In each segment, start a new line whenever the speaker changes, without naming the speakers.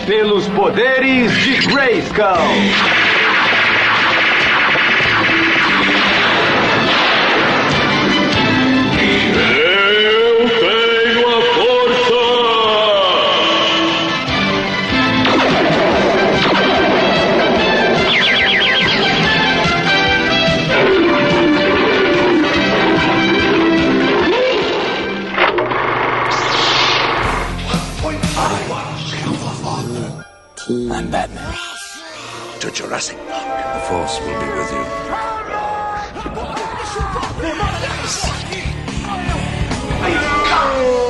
pelos poderes de Grayskull.
Jurassic Park. The Force will be with you.
É.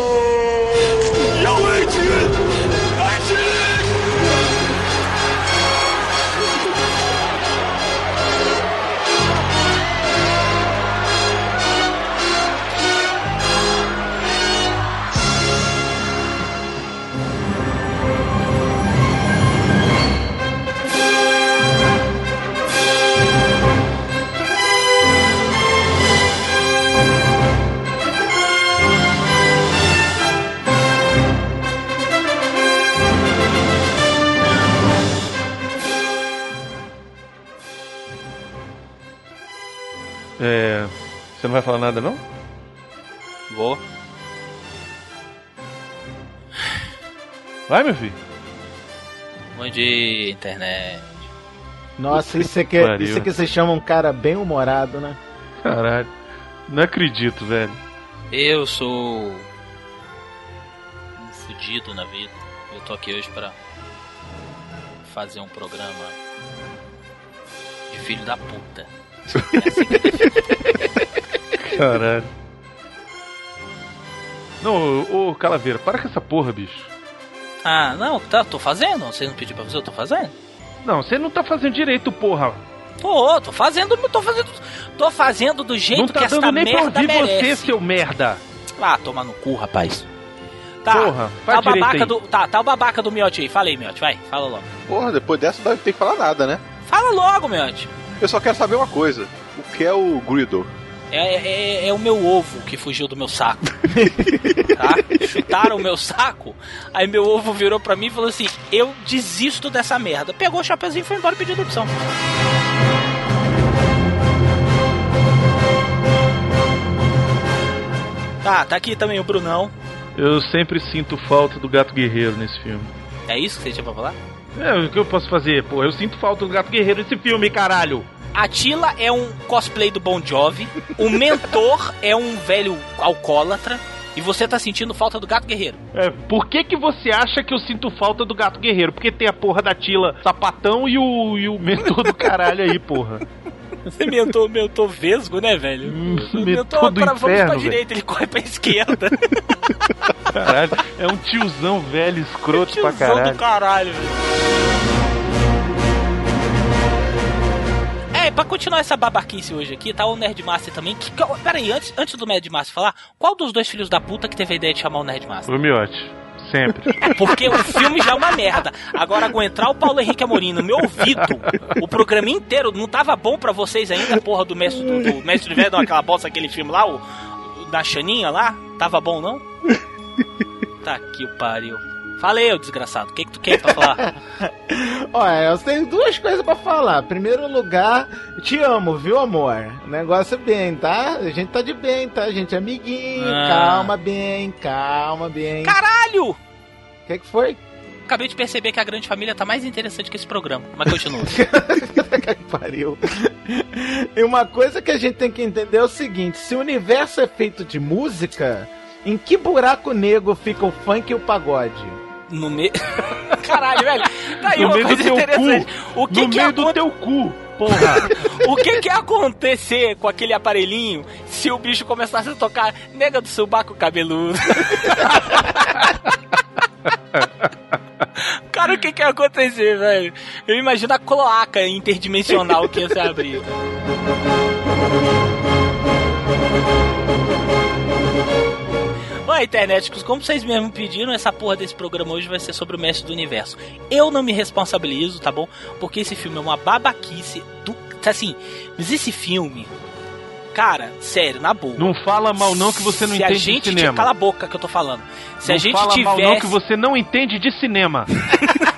não vai falar nada, não?
Vou.
Vai, meu filho.
Bom dia, internet.
Nossa, isso aqui,
que
é- isso aqui você chama um cara bem humorado, né?
Caralho. Não acredito, velho.
Eu sou um fudido na vida. Eu tô aqui hoje pra fazer um programa de filho da puta.
Caralho. Não, ô, ô Calaveira, para com essa porra, bicho.
Ah, não, tá, tô fazendo. Você não pediu pra fazer, eu tô fazendo.
Não, você não tá fazendo direito, porra.
Tô, tô fazendo, tô fazendo, tô fazendo do jeito
não tá
que esta
dando nem pra
merda
ouvir
merece.
você, seu merda.
Ah, toma no cu, rapaz. Tá,
Porra,
tá o babaca
aí.
do, tá, tá o babaca do Miote aí. Fala aí, Miote, vai, fala logo.
Porra, depois dessa não ter que falar nada, né?
Fala logo, Miote.
Eu só quero saber uma coisa. O que é o Griddle?
É, é, é o meu ovo que fugiu do meu saco. tá? Chutaram o meu saco, aí meu ovo virou pra mim e falou assim: Eu desisto dessa merda. Pegou o chapeuzinho e foi embora pedindo opção. Tá, tá aqui também o Brunão.
Eu sempre sinto falta do gato guerreiro nesse filme.
É isso que você tinha pra falar?
É, o que eu posso fazer? Pô, eu sinto falta do gato guerreiro nesse filme, caralho.
Atila é um cosplay do Bon Jovi. O mentor é um velho alcoólatra. E você tá sentindo falta do gato guerreiro.
É, por que que você acha que eu sinto falta do gato guerreiro? Porque tem a porra da Tila sapatão e o, e o mentor do caralho aí, porra.
Você mentou, mentou vesgo, né, velho?
mentor
mentou
do
pra, vamos pra
inferno,
direita, ele corre pra esquerda.
Caralho, é um tiozão velho, escroto pra
Tiozão
caralho.
do caralho, velho. É, pra continuar essa babaquice hoje aqui, tá o Nerdmaster também. Que, que, pera aí, antes, antes do Nerdmaster falar, qual dos dois filhos da puta que teve a ideia de chamar o Nerdmaster?
O Miote, sempre.
Porque o filme já é uma merda. Agora, aguentar o Paulo Henrique Amorim no meu ouvido, o programa inteiro, não tava bom pra vocês ainda, porra do Mestre do, do Mestre do Inverno, aquela bosta, aquele filme lá, o, o da Xaninha lá? Tava bom, não? Tá que o pariu. Falei, ô desgraçado, o que, que tu quer pra falar?
Olha, eu tenho duas coisas pra falar. Primeiro lugar, te amo, viu, amor? O negócio é bem, tá? A gente tá de bem, tá? A gente é amiguinho.
Ah.
Calma bem, calma bem.
Caralho!
O que, que foi?
Acabei de perceber que a grande família tá mais interessante que esse programa. Mas continua.
pariu. E uma coisa que a gente tem que entender é o seguinte: se o universo é feito de música, em que buraco negro fica o funk e o pagode?
No meio. Caralho, velho. Tá aí
No
uma
meio do
coisa interessante. O que
no
que
meio
aconte-
do teu cu, porra.
O que que ia acontecer com aquele aparelhinho se o bicho começasse a tocar nega do subaco cabeludo? Cara, o que que ia acontecer, velho? Eu imagino a cloaca interdimensional que ia se abrir. Internet, como vocês mesmo pediram, essa porra desse programa hoje vai ser sobre o Mestre do Universo. Eu não me responsabilizo, tá bom? Porque esse filme é uma babaquice do. Assim, mas esse filme. Cara, sério, na boa.
Não fala mal não que você não
Se a
entende
gente
de cinema.
Cala a boca que eu tô falando. Se
não
a gente
fala mal não que você não entende de cinema.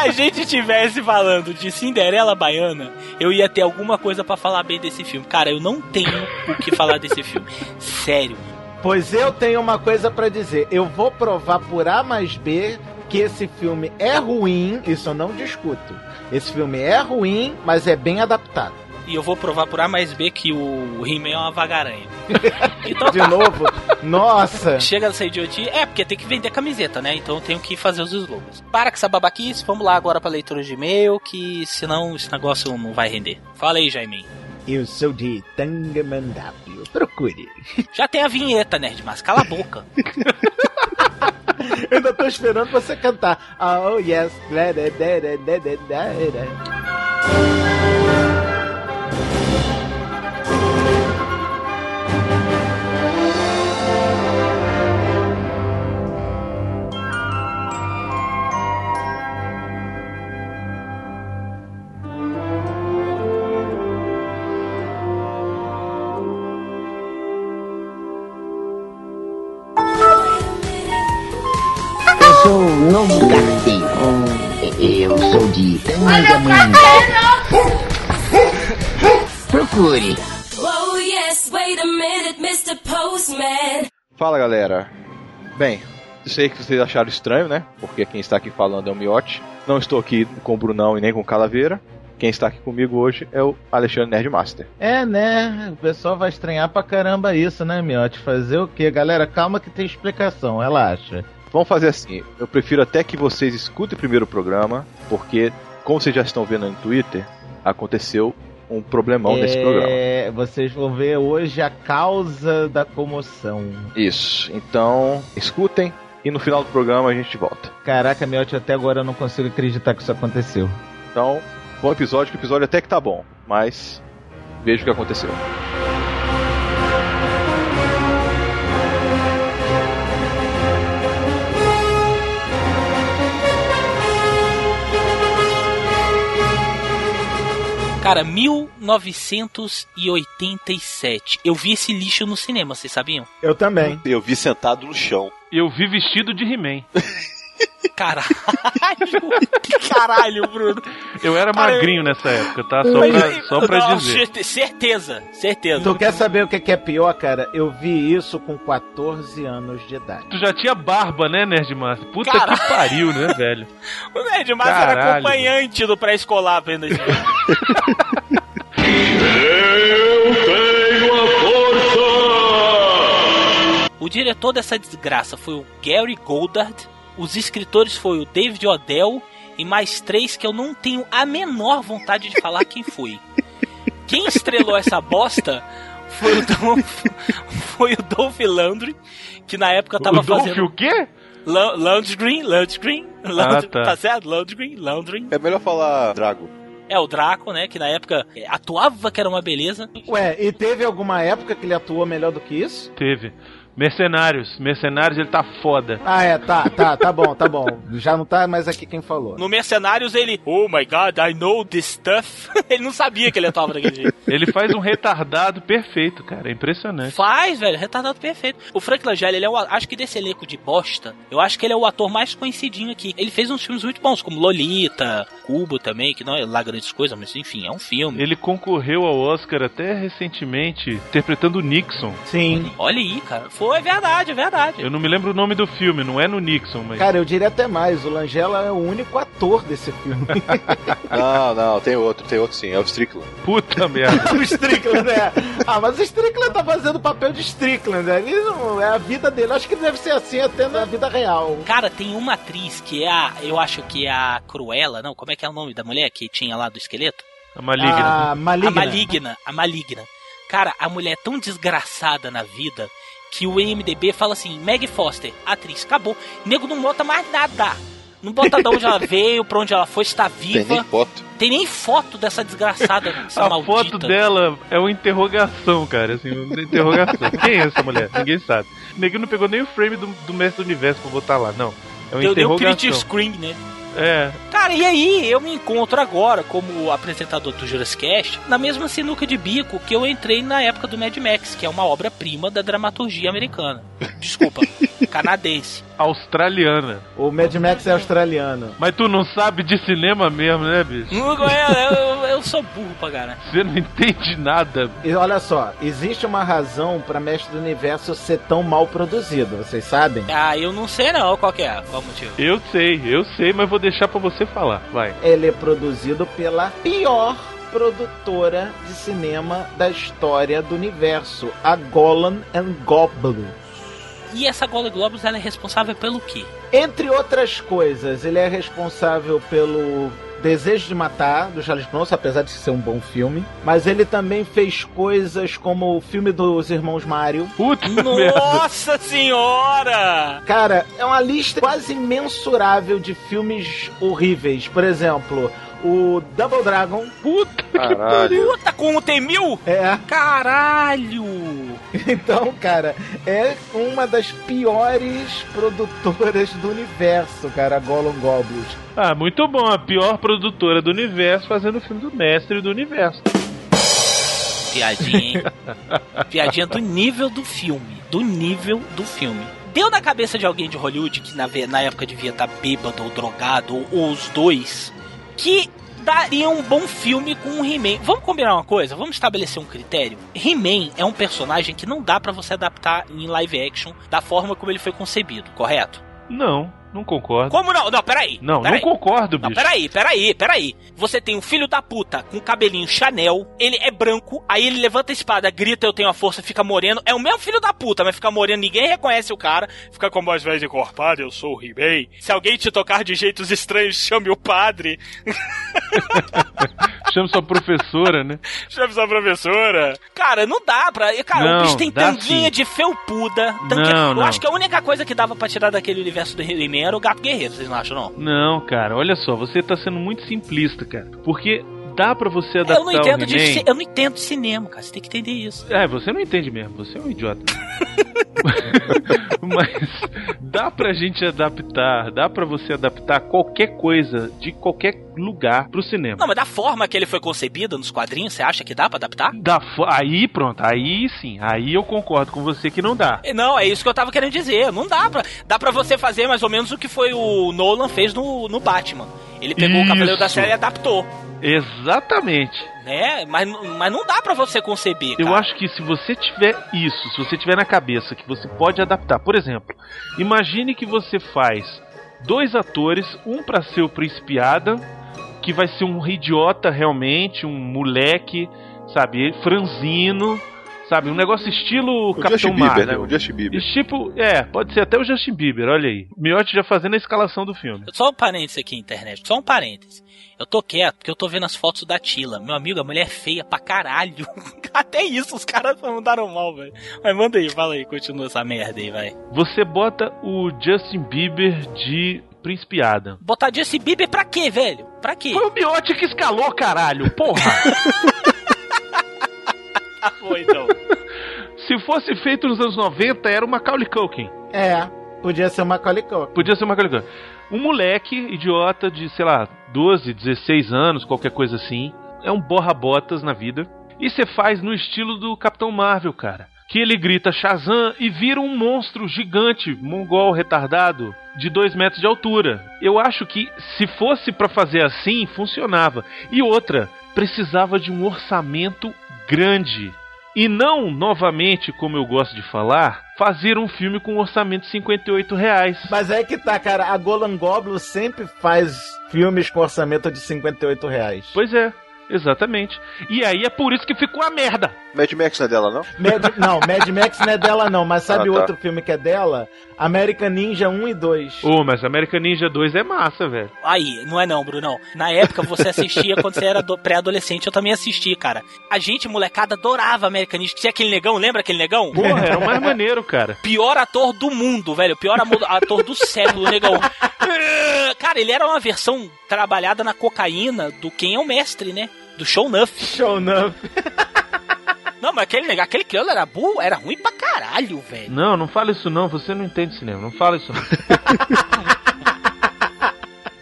a gente tivesse falando de Cinderela Baiana, eu ia ter alguma coisa pra falar bem desse filme. Cara, eu não tenho o que falar desse filme. Sério.
Pois eu tenho uma coisa pra dizer. Eu vou provar por A mais B que esse filme é ruim, isso eu não discuto. Esse filme é ruim, mas é bem adaptado.
E eu vou provar por A mais B que o He-Man é uma vagaranha. Então
De
tá.
novo, nossa.
Chega dessa idiotia. É, porque tem que vender camiseta, né? Então eu tenho que fazer os slogans. Para com essa babaquice, vamos lá agora pra leitura de e-mail, que senão esse negócio não vai render. Fala aí, Jaime.
Eu sou de Tangamandápio. Procure.
Já tem a vinheta, Nerd, mas cala a boca.
Eu ainda tô esperando você cantar. Oh, yes.
Eu Eu sou de Tangamanga. Procure.
Whoa, yes, wait a minute, Mr. Postman.
Fala galera. Bem, sei que vocês acharam estranho, né? Porque quem está aqui falando é o Miote. Não estou aqui com o Brunão e nem com o Calaveira. Quem está aqui comigo hoje é o Alexandre Nerdmaster.
É, né? O pessoal vai estranhar pra caramba isso, né, Miote? Fazer o quê? Galera, calma que tem explicação, relaxa.
Vamos fazer assim. Eu prefiro até que vocês escutem primeiro o programa, porque, como vocês já estão vendo no Twitter, aconteceu um problemão nesse programa.
É, vocês vão ver hoje a causa da comoção.
Isso. Então, escutem e no final do programa a gente volta.
Caraca, Miote, até agora eu não consigo acreditar que isso aconteceu.
Então, bom episódio, que o episódio até que tá bom, mas veja o que aconteceu.
Cara, 1987. Eu vi esse lixo no cinema, vocês sabiam?
Eu também.
Eu vi sentado no chão.
Eu vi vestido de He-Man.
Caralho! Caralho, Bruno.
Eu era
Cara,
magrinho nessa época, tá? Só
Mas,
pra, só pra
não,
dizer.
certe- Certeza, certeza.
Tu quer saber o que é pior, cara? Eu vi isso com 14 anos de idade.
Tu já tinha barba, né, Nerdmaster? Puta
Caralho.
que pariu, né, velho?
O Nerd Massa era
Caralho.
acompanhante do pré-escolar vendo esse filme.
Eu tenho a força!
O diretor dessa desgraça foi o Gary Goldard. Os escritores foi o David Odell e mais três que eu não tenho a menor vontade de falar quem foi. Quem estrelou essa bosta foi o Dolph, foi o Dolph Landry, que na época tava
o Dolph
fazendo
o quê?
La- Landry, Landry, Landry,
tá.
tá certo? Landry, Landry.
É melhor falar Drago.
É o Draco, né? Que na época é, atuava que era uma beleza.
Ué, e teve alguma época que ele atuou melhor do que isso?
Teve. Mercenários. Mercenários, ele tá foda.
Ah, é, tá, tá, tá bom, tá bom. Já não tá mais aqui quem falou.
No Mercenários ele, oh my god, I know this stuff. ele não sabia que ele atuava daquele jeito.
Ele faz um retardado perfeito, cara. É impressionante.
Faz, velho, retardado perfeito. O Frank Langella, ele é o, acho que desse elenco de bosta, eu acho que ele é o ator mais conhecidinho aqui. Ele fez uns filmes muito bons, como Lolita, Cubo também, que não é lá grandes coisas, mas enfim, é um filme.
Ele concorreu ao Oscar até recentemente, interpretando o Nixon.
Sim.
Olha aí, cara. Foi verdade, é verdade.
Eu não me lembro o nome do filme, não é no Nixon, mas.
Cara, eu diria até mais, o Langella é o único ator desse filme.
Não, não, tem outro, tem outro sim, é o Strickland.
Puta merda.
o Strickland, é. Ah, mas o Strickland tá fazendo o papel de Strickland, né? Ele não, é a vida dele. Acho que deve ser assim até na vida real.
Cara, tem uma atriz que é a. Eu acho que é a Cruella, não? Como é que é o nome da mulher que tinha lá do esqueleto?
A maligna.
A maligna.
A maligna. A maligna. Cara, a mulher é tão desgraçada na vida que o IMDB fala assim: Meg Foster, atriz, acabou. O nego não bota mais nada. Não bota de onde ela veio, pra onde ela foi, se tá
Tem nem
viva.
foto.
Tem nem foto dessa desgraçada, dessa
A
maldita.
foto dela é uma interrogação, cara. Assim, uma interrogação. Quem é essa mulher? Ninguém sabe. O neguinho não pegou nem o frame do, do Mestre do Universo pra botar lá, não. É uma
Deu, deu um
interrogação.
screen, né?
É,
Cara, e aí eu me encontro agora como apresentador do Jurassic Cast na mesma sinuca de bico que eu entrei na época do Mad Max, que é uma obra-prima da dramaturgia americana. Desculpa. Canadense.
Australiana.
O Mad Max é australiano.
Mas tu não sabe de cinema mesmo, né, bicho?
Não conheço, eu, eu sou burro pra caralho.
Você não entende nada.
E olha só, existe uma razão pra Mestre do Universo ser tão mal produzido, vocês sabem?
Ah, eu não sei não qual que é, qual o motivo.
Eu sei, eu sei, mas vou deixar pra você falar. Vai.
Ele é produzido pela pior produtora de cinema da história do universo, a Golan and Goblin.
E essa Golden Globes, ela é responsável pelo quê?
Entre outras coisas, ele é responsável pelo Desejo de Matar, do Charles Bronson, apesar de ser um bom filme. Mas ele também fez coisas como o filme dos irmãos Mario.
Puta merda.
Nossa senhora!
Cara, é uma lista quase imensurável de filmes horríveis. Por exemplo, o Double Dragon.
Puta
Caralho.
Puta, como tem mil?
É.
Caralho!
Então, cara, é uma das piores produtoras do universo, cara, a Gollum Goblins.
Ah, muito bom. A pior produtora do universo fazendo o filme do mestre do universo.
Piadinha, hein? Piadinha do nível do filme. Do nível do filme. Deu na cabeça de alguém de Hollywood que na, na época devia estar bêbado ou drogado, ou, ou os dois, que daria um bom filme com um He-Man. Vamos combinar uma coisa? Vamos estabelecer um critério? He-Man é um personagem que não dá pra você adaptar em live action da forma como ele foi concebido, correto?
Não, não concordo.
Como não? Não, peraí.
Não,
peraí.
não concordo,
Não,
bicho.
peraí, peraí, peraí. Você tem um filho da puta com cabelinho Chanel, ele é branco, aí ele levanta a espada, grita, eu tenho a força, fica moreno. É o mesmo filho da puta, mas fica moreno, ninguém reconhece o cara, fica com voz velha encorpada, eu sou o He-Man. Se alguém te tocar de jeitos estranhos, chame o padre,
Chama sua professora, né?
chame sua professora. Cara, não dá pra. Cara,
Não,
o bicho tem tanguinha
sim.
de felpuda. tanguinha-
Não,
eu
não.
acho que a única coisa que dava pra tirar daquele universo do He-Man era o gato guerreiro, vocês não acham, não?
Não, cara, olha só, você tá sendo muito simplista, cara. Porque dá pra você adaptar
Eu não entendo
o
de, eu não entendo de cinema, cara. Você tem que entender isso.
É, você não entende mesmo, você é um idiota. Mas dá pra gente adaptar, dá pra você adaptar qualquer coisa de qualquer lugar pro cinema.
Não, mas da forma que ele foi concebido nos quadrinhos, você acha que dá pra adaptar?
Da aí pronto, aí sim, aí eu concordo com você que não dá.
Não, é isso que eu tava querendo dizer. Não dá pra. Dá pra você fazer mais ou menos o que foi o Nolan fez no, no Batman. Ele pegou o Cavaleiro da
Isso.
Série e adaptou.
Exatamente.
Né? Mas, mas não dá pra você conceber.
Eu
cara.
acho que se você tiver isso, se você tiver na cabeça que você pode adaptar, por exemplo, imagine que você faz dois atores, um pra ser o Príncipe Adam, que vai ser um idiota realmente, um moleque, sabe, franzino, sabe, um negócio estilo
O
Capitão
Justin Bieber, né?
Marvel.
O Justin Bieber.
E tipo, é, pode ser até o Justin Bieber, olha aí. Miotti já fazendo a escalação do filme.
Só um parênteses aqui, internet. Só um parênteses. Eu tô quieto porque eu tô vendo as fotos da Tila. Meu amigo, a mulher é feia pra caralho. Até isso, os caras mandaram mal, velho. Mas manda aí, fala aí, continua essa merda aí, vai.
Você bota o Justin Bieber de Príncipe Adam.
Botar Justin Bieber pra quê, velho? Pra quê?
Foi o Miotti que escalou, caralho, porra!
Ah, foi então.
Se fosse feito nos anos 90, era o Macaulay Culkin.
É, podia ser uma Macaulay Culkin.
Podia ser o Macaulay Culkin. Um moleque idiota de, sei lá, 12, 16 anos, qualquer coisa assim. É um borra-botas na vida. E você faz no estilo do Capitão Marvel, cara. Que ele grita Shazam e vira um monstro gigante, mongol retardado, de 2 metros de altura. Eu acho que se fosse pra fazer assim, funcionava. E outra, precisava de um orçamento grande. E não, novamente, como eu gosto de falar, fazer um filme com um orçamento de 58 reais.
Mas é que tá, cara, a Golan Goblin sempre faz filmes com orçamento de 58 reais.
Pois é, exatamente. E aí é por isso que ficou a merda.
Mad Max não é dela, não?
Mad, não, Mad Max não é dela não, mas sabe
Ah, tá.
outro filme que é dela? American Ninja 1 e 2.
Ô, mas American Ninja 2 é massa, velho.
Aí, não é não, Brunão. Na época você assistia quando você era do- pré-adolescente, eu também assisti, cara. A gente, molecada, adorava American Ninja. Tinha aquele negão, lembra aquele negão?
Porra, era o mais maneiro, cara.
Pior ator do mundo, velho. Pior ator do século, o negão. Cara, ele era uma versão trabalhada na cocaína do Quem é o Mestre, né? Do Show Nuff.
Show enough.
Não, mas aquele aquele crioulo era burro, era ruim pra caralho, velho.
Não, não fala isso não, você não entende cinema, não fala isso não.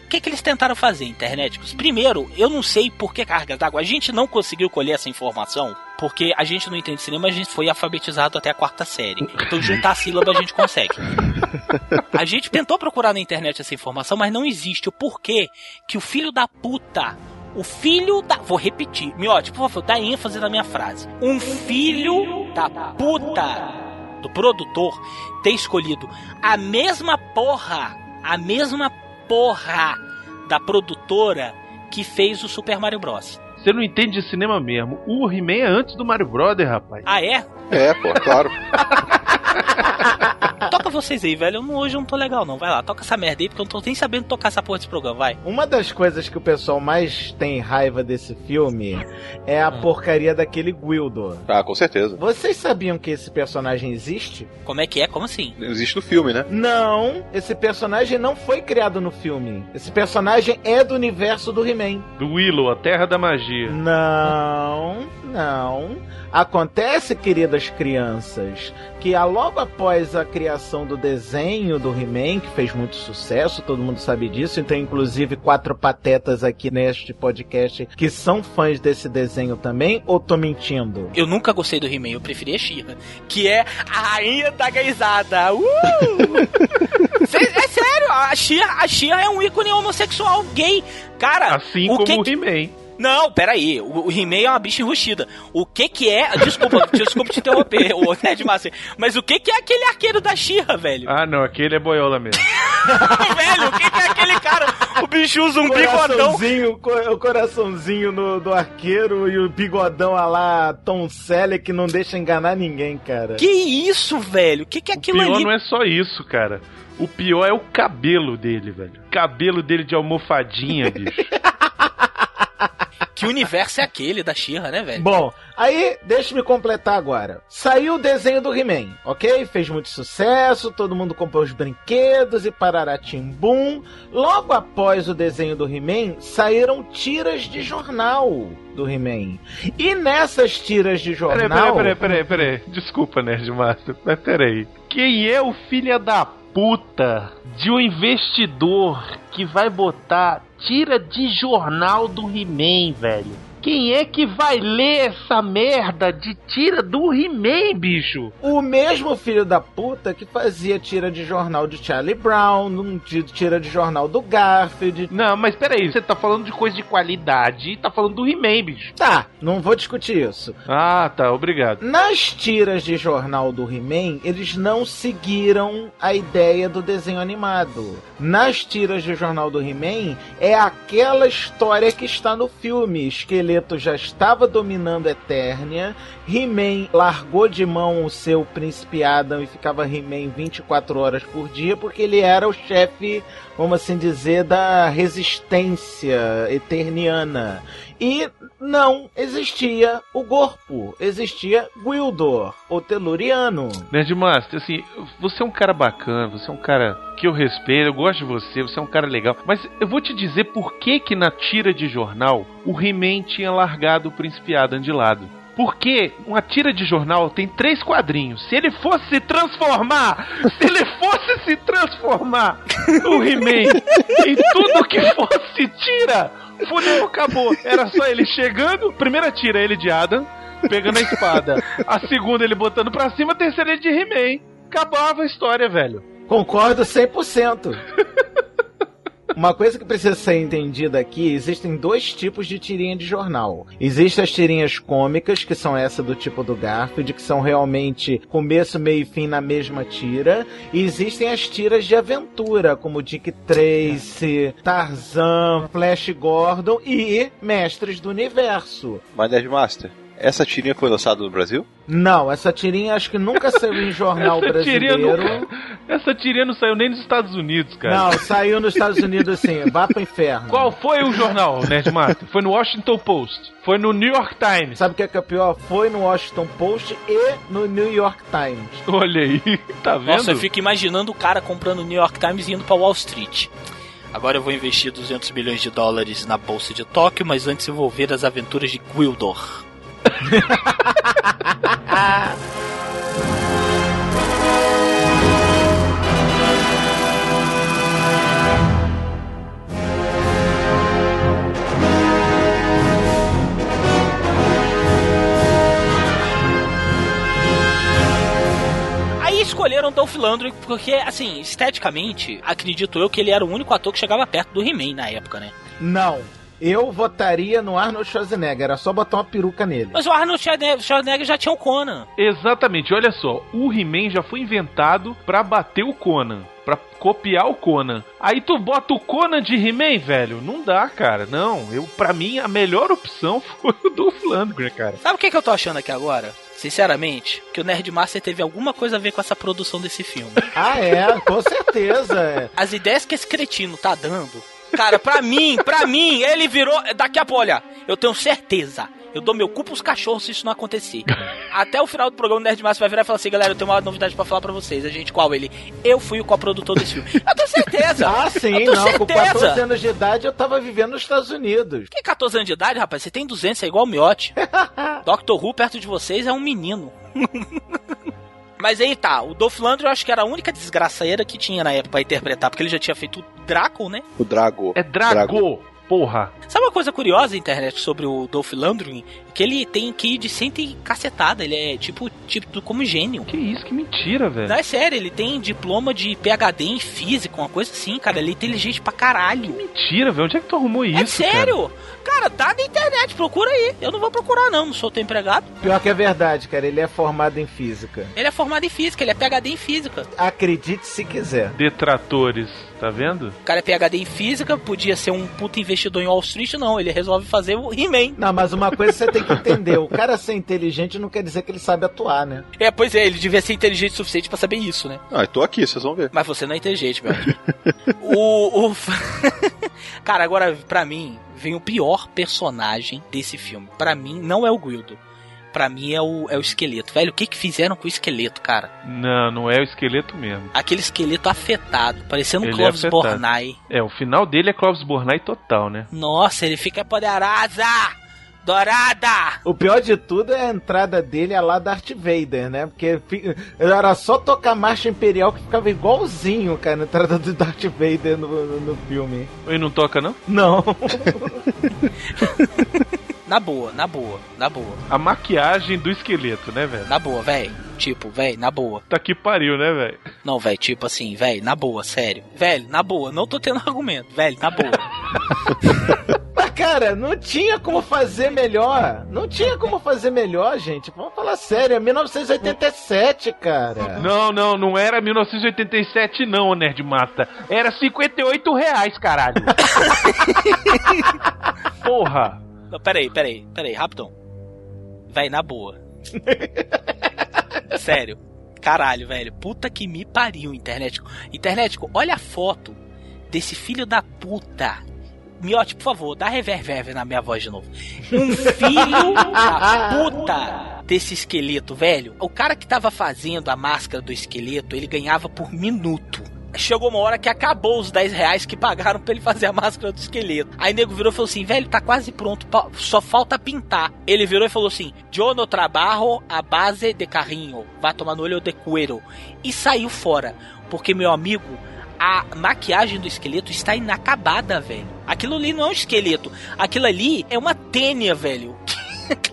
O que, que eles tentaram fazer, internéticos? Primeiro, eu não sei por que cargas d'água. A gente não conseguiu colher essa informação. Porque a gente não entende cinema, a gente foi alfabetizado até a quarta série. Então juntar a sílaba a gente consegue. A gente tentou procurar na internet essa informação, mas não existe o porquê que o filho da puta o filho da. Vou repetir. Miote, por favor, dá ênfase na minha frase. Um filho da puta do produtor ter escolhido a mesma porra, a mesma porra da produtora que fez o Super Mario Bros.
Você não entende de cinema mesmo. O He-Man é antes do Mario Brother, rapaz.
Ah, é?
É, pô, claro.
Toca vocês aí, velho. Eu não- hoje eu não tô legal, não. Vai lá, toca essa merda aí, porque eu não tô nem sabendo tocar essa porra desse programa, vai.
Uma das coisas que o pessoal mais tem raiva desse filme é a porcaria daquele Guildo.
Ah, com certeza.
Vocês sabiam que esse personagem existe?
Como é que é? Como assim?
Existe no filme, né?
Não, esse personagem não foi criado no filme. Esse personagem é do universo do He-Man.
Do Willow, a Terra da Magia.
Não, não. Acontece, queridas crianças, que a- logo após a criação do desenho do He-Man, que fez muito sucesso, todo mundo sabe disso, e tem inclusive quatro patetas aqui neste podcast que são fãs desse desenho também, ou tô mentindo?
Eu nunca gostei do He-Man, eu preferi a She-Ra, que é a rainha da gaysada. Uh! É sério, a She-Ra é um ícone homossexual gay. Cara,
Assim
o
como
que
o
que-
He-Man.
Não, peraí. O, o He-Man é uma bicha enrustida. O que que é... Desculpa, desculpa te interromper, o Ned Master. Mas o que que é aquele arqueiro da She-Ra, velho?
Ah, não, aquele é boiola mesmo.
velho, o que que é aquele cara? O bicho usa um bigodão.
Coraçãozinho, co- o coraçãozinho no- do arqueiro e o bigodão a lá Tom Selleck que não deixa enganar ninguém, cara.
Que isso, velho? O que que é
O
aquilo
pior
ali?
não é só isso, cara. O pior é o cabelo dele, velho. Cabelo dele de almofadinha, bicho.
Que universo é aquele da She-Ra, né, velho?
Bom, aí deixa me completar agora. Saiu o desenho do He-Man, ok? Fez muito sucesso, todo mundo comprou os brinquedos e pararatimbum. Logo após o desenho do He-Man, saíram tiras de jornal do He-Man. E nessas tiras de
Peraí,
jornal...
peraí, peraí, peraí, peraí. Desculpa, Nerd Master, mas peraí. Quem é o filho da puta de um investidor que vai botar tira de jornal do He-Man, velho? Quem é que vai ler essa merda de tira do He-Man, bicho?
O mesmo filho da puta que fazia tira de jornal de Charlie Brown, tira de jornal do Garfield.
Não, mas peraí, você tá falando de coisa de qualidade e tá falando do He-Man, bicho.
Tá, não vou discutir isso.
Ah, tá, obrigado.
Nas tiras de jornal do He-Man, eles não seguiram a ideia do desenho animado. Nas tiras de jornal do He-Man, é aquela história que está no filme. Esqueleto já estava dominando Eternia, He-Man largou de mão o seu príncipe Adam e ficava He-Man 24 horas por dia, porque ele era o chefe, vamos assim dizer, da resistência eterniana. E não existia o corpo, existia Gwildor, o Teluriano.
Nerdmaster, assim, você é um cara bacana, você é um cara que eu respeito, eu gosto de você, você é um cara legal. Mas eu vou te dizer por que que na tira de jornal o He-Man tinha largado o Príncipe Adam de lado. Porque uma tira de jornal tem três quadrinhos. Se ele fosse se transformar, se ele fosse se transformar, o He-Man, em tudo que fosse tira, fudeu, acabou. Era só ele chegando, primeira tira ele de Adam, pegando a espada. A segunda ele botando pra cima, a terceira ele de He-Man. Acabava a história, velho.
Concordo 100%. Uma coisa que precisa ser entendida aqui, existem dois tipos de tirinha de jornal. Existem as tirinhas cômicas, que são essa do tipo do Garfield, que são realmente começo, meio e fim na mesma tira. E existem as tiras de aventura, como Dick Tracy, Tarzan, Flash Gordon e Mestres do Universo.
Mas Nerdmaster, essa tirinha foi lançada no Brasil?
Não, essa tirinha acho que nunca saiu em jornal
Essa tirinha,
brasileiro.
nunca, essa tirinha não saiu nem nos Estados Unidos, cara.
Não, saiu nos Estados Unidos assim, vá pro inferno.
Qual foi o jornal, Nerdmaster? Foi no Washington Post. Foi no New York Times.
Sabe o que é, que é pior? Foi no Washington Post e no New York Times.
Olha aí, tá vendo?
Nossa, eu fico imaginando o cara comprando o New York Times e indo pra Wall Street. Agora eu vou investir 200 milhões de dólares na bolsa de Tóquio, mas antes eu vou ver as aventuras de Gwildor escolheram Dolph Lundgren porque, assim, esteticamente, acredito eu que ele era o único ator que chegava perto do He-Man na época, né?
Não. Eu votaria no Arnold Schwarzenegger, era só botar uma peruca nele.
Mas o Arnold Schwarzenegger já tinha o Conan.
Exatamente, olha só, o He-Man já foi inventado pra bater o Conan, pra copiar o Conan. Aí tu bota o Conan de He-Man, velho? Não dá, cara. Não, eu para mim a melhor opção foi o Dolph Lundgren, cara.
Sabe o que, que eu tô achando aqui agora? Sinceramente, que o Nerdmaster teve alguma coisa a ver com essa produção desse filme.
Ah, é, com certeza. é.
As ideias que esse cretino tá dando. Cara, pra mim, pra mim, ele virou. Daqui a pouco, olha, eu tenho certeza. Eu dou meu cu pros cachorros se isso não acontecer. Até o final do programa, o Nerdmaster vai virar e falar assim: galera, eu tenho uma novidade pra falar pra vocês. A gente, qual ele? Eu fui o coprodutor desse filme. Eu tenho certeza.
Ah, sim, não. Com 14
certeza.
anos de idade eu tava vivendo nos Estados Unidos.
Que 14 anos de idade, rapaz? Você tem 200, é igual o miote. Doctor Who perto de vocês é um menino. Mas aí tá, o Dolph Lundgren eu acho que era a única desgraceira que tinha na época pra interpretar, porque ele já tinha feito Draco, né?
O Drago.
É Drago, porra.
Sabe uma coisa curiosa na internet sobre o Dolph Lundgren? Que ele tem QI de 100 e cacetada, ele é tipo, tipo como gênio.
Que isso, que mentira, velho.
Não, é sério, ele tem diploma de PhD em física, uma coisa assim, cara. Ele é inteligente pra caralho.
Mentira, velho. Onde é que tu arrumou isso?
é sério? Cara? tá na internet, procura aí. Eu não vou procurar, não, não sou teu empregado.
Pior que é verdade, cara, ele é formado em física.
Ele é formado em física, ele é PhD em física.
Acredite se quiser.
Detratores, tá vendo?
O cara é PhD em física, podia ser um puta investidor em Wall Street, não. Ele resolve fazer o He-Man.
Não, mas uma coisa você tem que entender: o cara ser inteligente não quer dizer que ele sabe atuar, né?
É, pois é, ele devia ser inteligente o suficiente pra saber isso, né?
Ah, eu tô aqui, vocês vão ver.
Mas você não é inteligente, meu o, o... Cara, agora, pra mim, vem o pior personagem desse filme. Pra mim, não é o Guildo. Pra mim é o, é o esqueleto. Velho, o que que fizeram com o esqueleto, cara?
Não, não é o esqueleto mesmo.
Aquele esqueleto afetado, parecendo um
Ele é
Clovis
afetado.
Bornai.
É, o final dele é Clovis Bornai total, né?
Nossa, ele fica poderosa! Dourada!
O pior de tudo é a entrada dele a lá Darth Vader, né? Porque era só tocar Marcha Imperial que ficava igualzinho, cara, na entrada do Darth Vader no, no, no filme.
Ele não toca, não?
Não.
Na boa, na boa, na boa.
A maquiagem do esqueleto, né, velho?
Na boa, velho. Tipo, velho, na boa.
Tá que pariu, né, velho?
Não, velho, tipo assim, velho, na boa, sério. Velho, na boa, não tô tendo argumento, velho, na boa.
Mas, cara, não tinha como fazer melhor. Não tinha como fazer melhor, gente. Vamos falar sério, é 1987, cara.
Não, não, não era 1987 não, Nerd Mata. Era 58 reais, caralho. Porra.
Não, peraí, peraí, peraí, rapidão. Véi, na boa. Sério. Caralho, velho. Puta que me pariu, internet. Internet, olha a foto desse filho da puta. Miote, por favor, dá reverb na minha voz de novo. Um filho da puta desse esqueleto, velho. O cara que tava fazendo a máscara do esqueleto, ele ganhava por minuto. Chegou uma hora que acabou os 10 reais que pagaram pra ele fazer a máscara do esqueleto. Aí o nego virou e falou assim: velho, tá quase pronto, só falta pintar. Ele virou e falou assim: Yo no a base de carrinho, vai tomar no olho de cuero. E saiu fora, porque meu amigo, a maquiagem do esqueleto está inacabada, velho. Aquilo ali não é um esqueleto, aquilo ali é uma tênia, velho.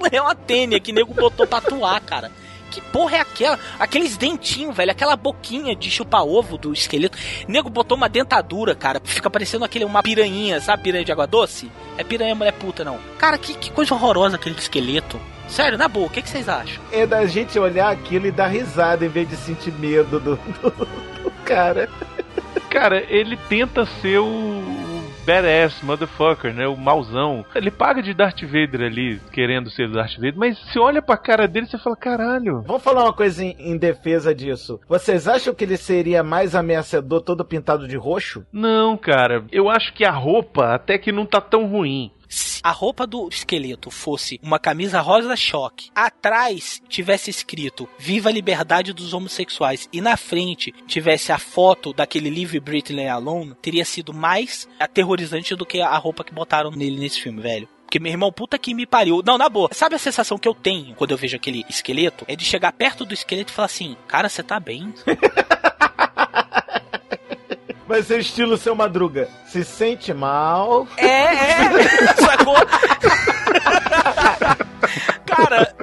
É uma tênia que o nego botou pra atuar, cara. Que porra é aquela? Aqueles dentinhos, velho. Aquela boquinha de chupar ovo do esqueleto. O nego botou uma dentadura, cara. Fica parecendo aquele, uma piranhinha, sabe? Piranha de água doce? É piranha mulher puta, não. Cara, que, que coisa horrorosa aquele esqueleto. Sério, na boa, o que, que vocês acham?
É da gente olhar aquilo e dar risada em vez de sentir medo do, do, do cara.
Cara, ele tenta ser o badass motherfucker, né? O mauzão. Ele paga de Darth Vader ali, querendo ser Darth Vader, mas você olha pra cara dele e você fala, caralho.
Vamos falar uma coisa em, em defesa disso. Vocês acham que ele seria mais ameaçador todo pintado de roxo?
Não, cara, eu acho que a roupa até que não tá tão ruim.
Se a roupa do esqueleto fosse uma camisa rosa choque, atrás tivesse escrito Viva a liberdade dos homossexuais e na frente tivesse a foto daquele Live Britney Alone, teria sido mais aterrorizante do que a roupa que botaram nele nesse filme, velho. Porque, meu irmão, puta que me pariu. Não, na boa. Sabe a sensação que eu tenho quando eu vejo aquele esqueleto? É de chegar perto do esqueleto e falar assim: Cara, você tá bem?
Vai ser estilo seu madruga. Se sente mal.
É, é. Sacou? Cara,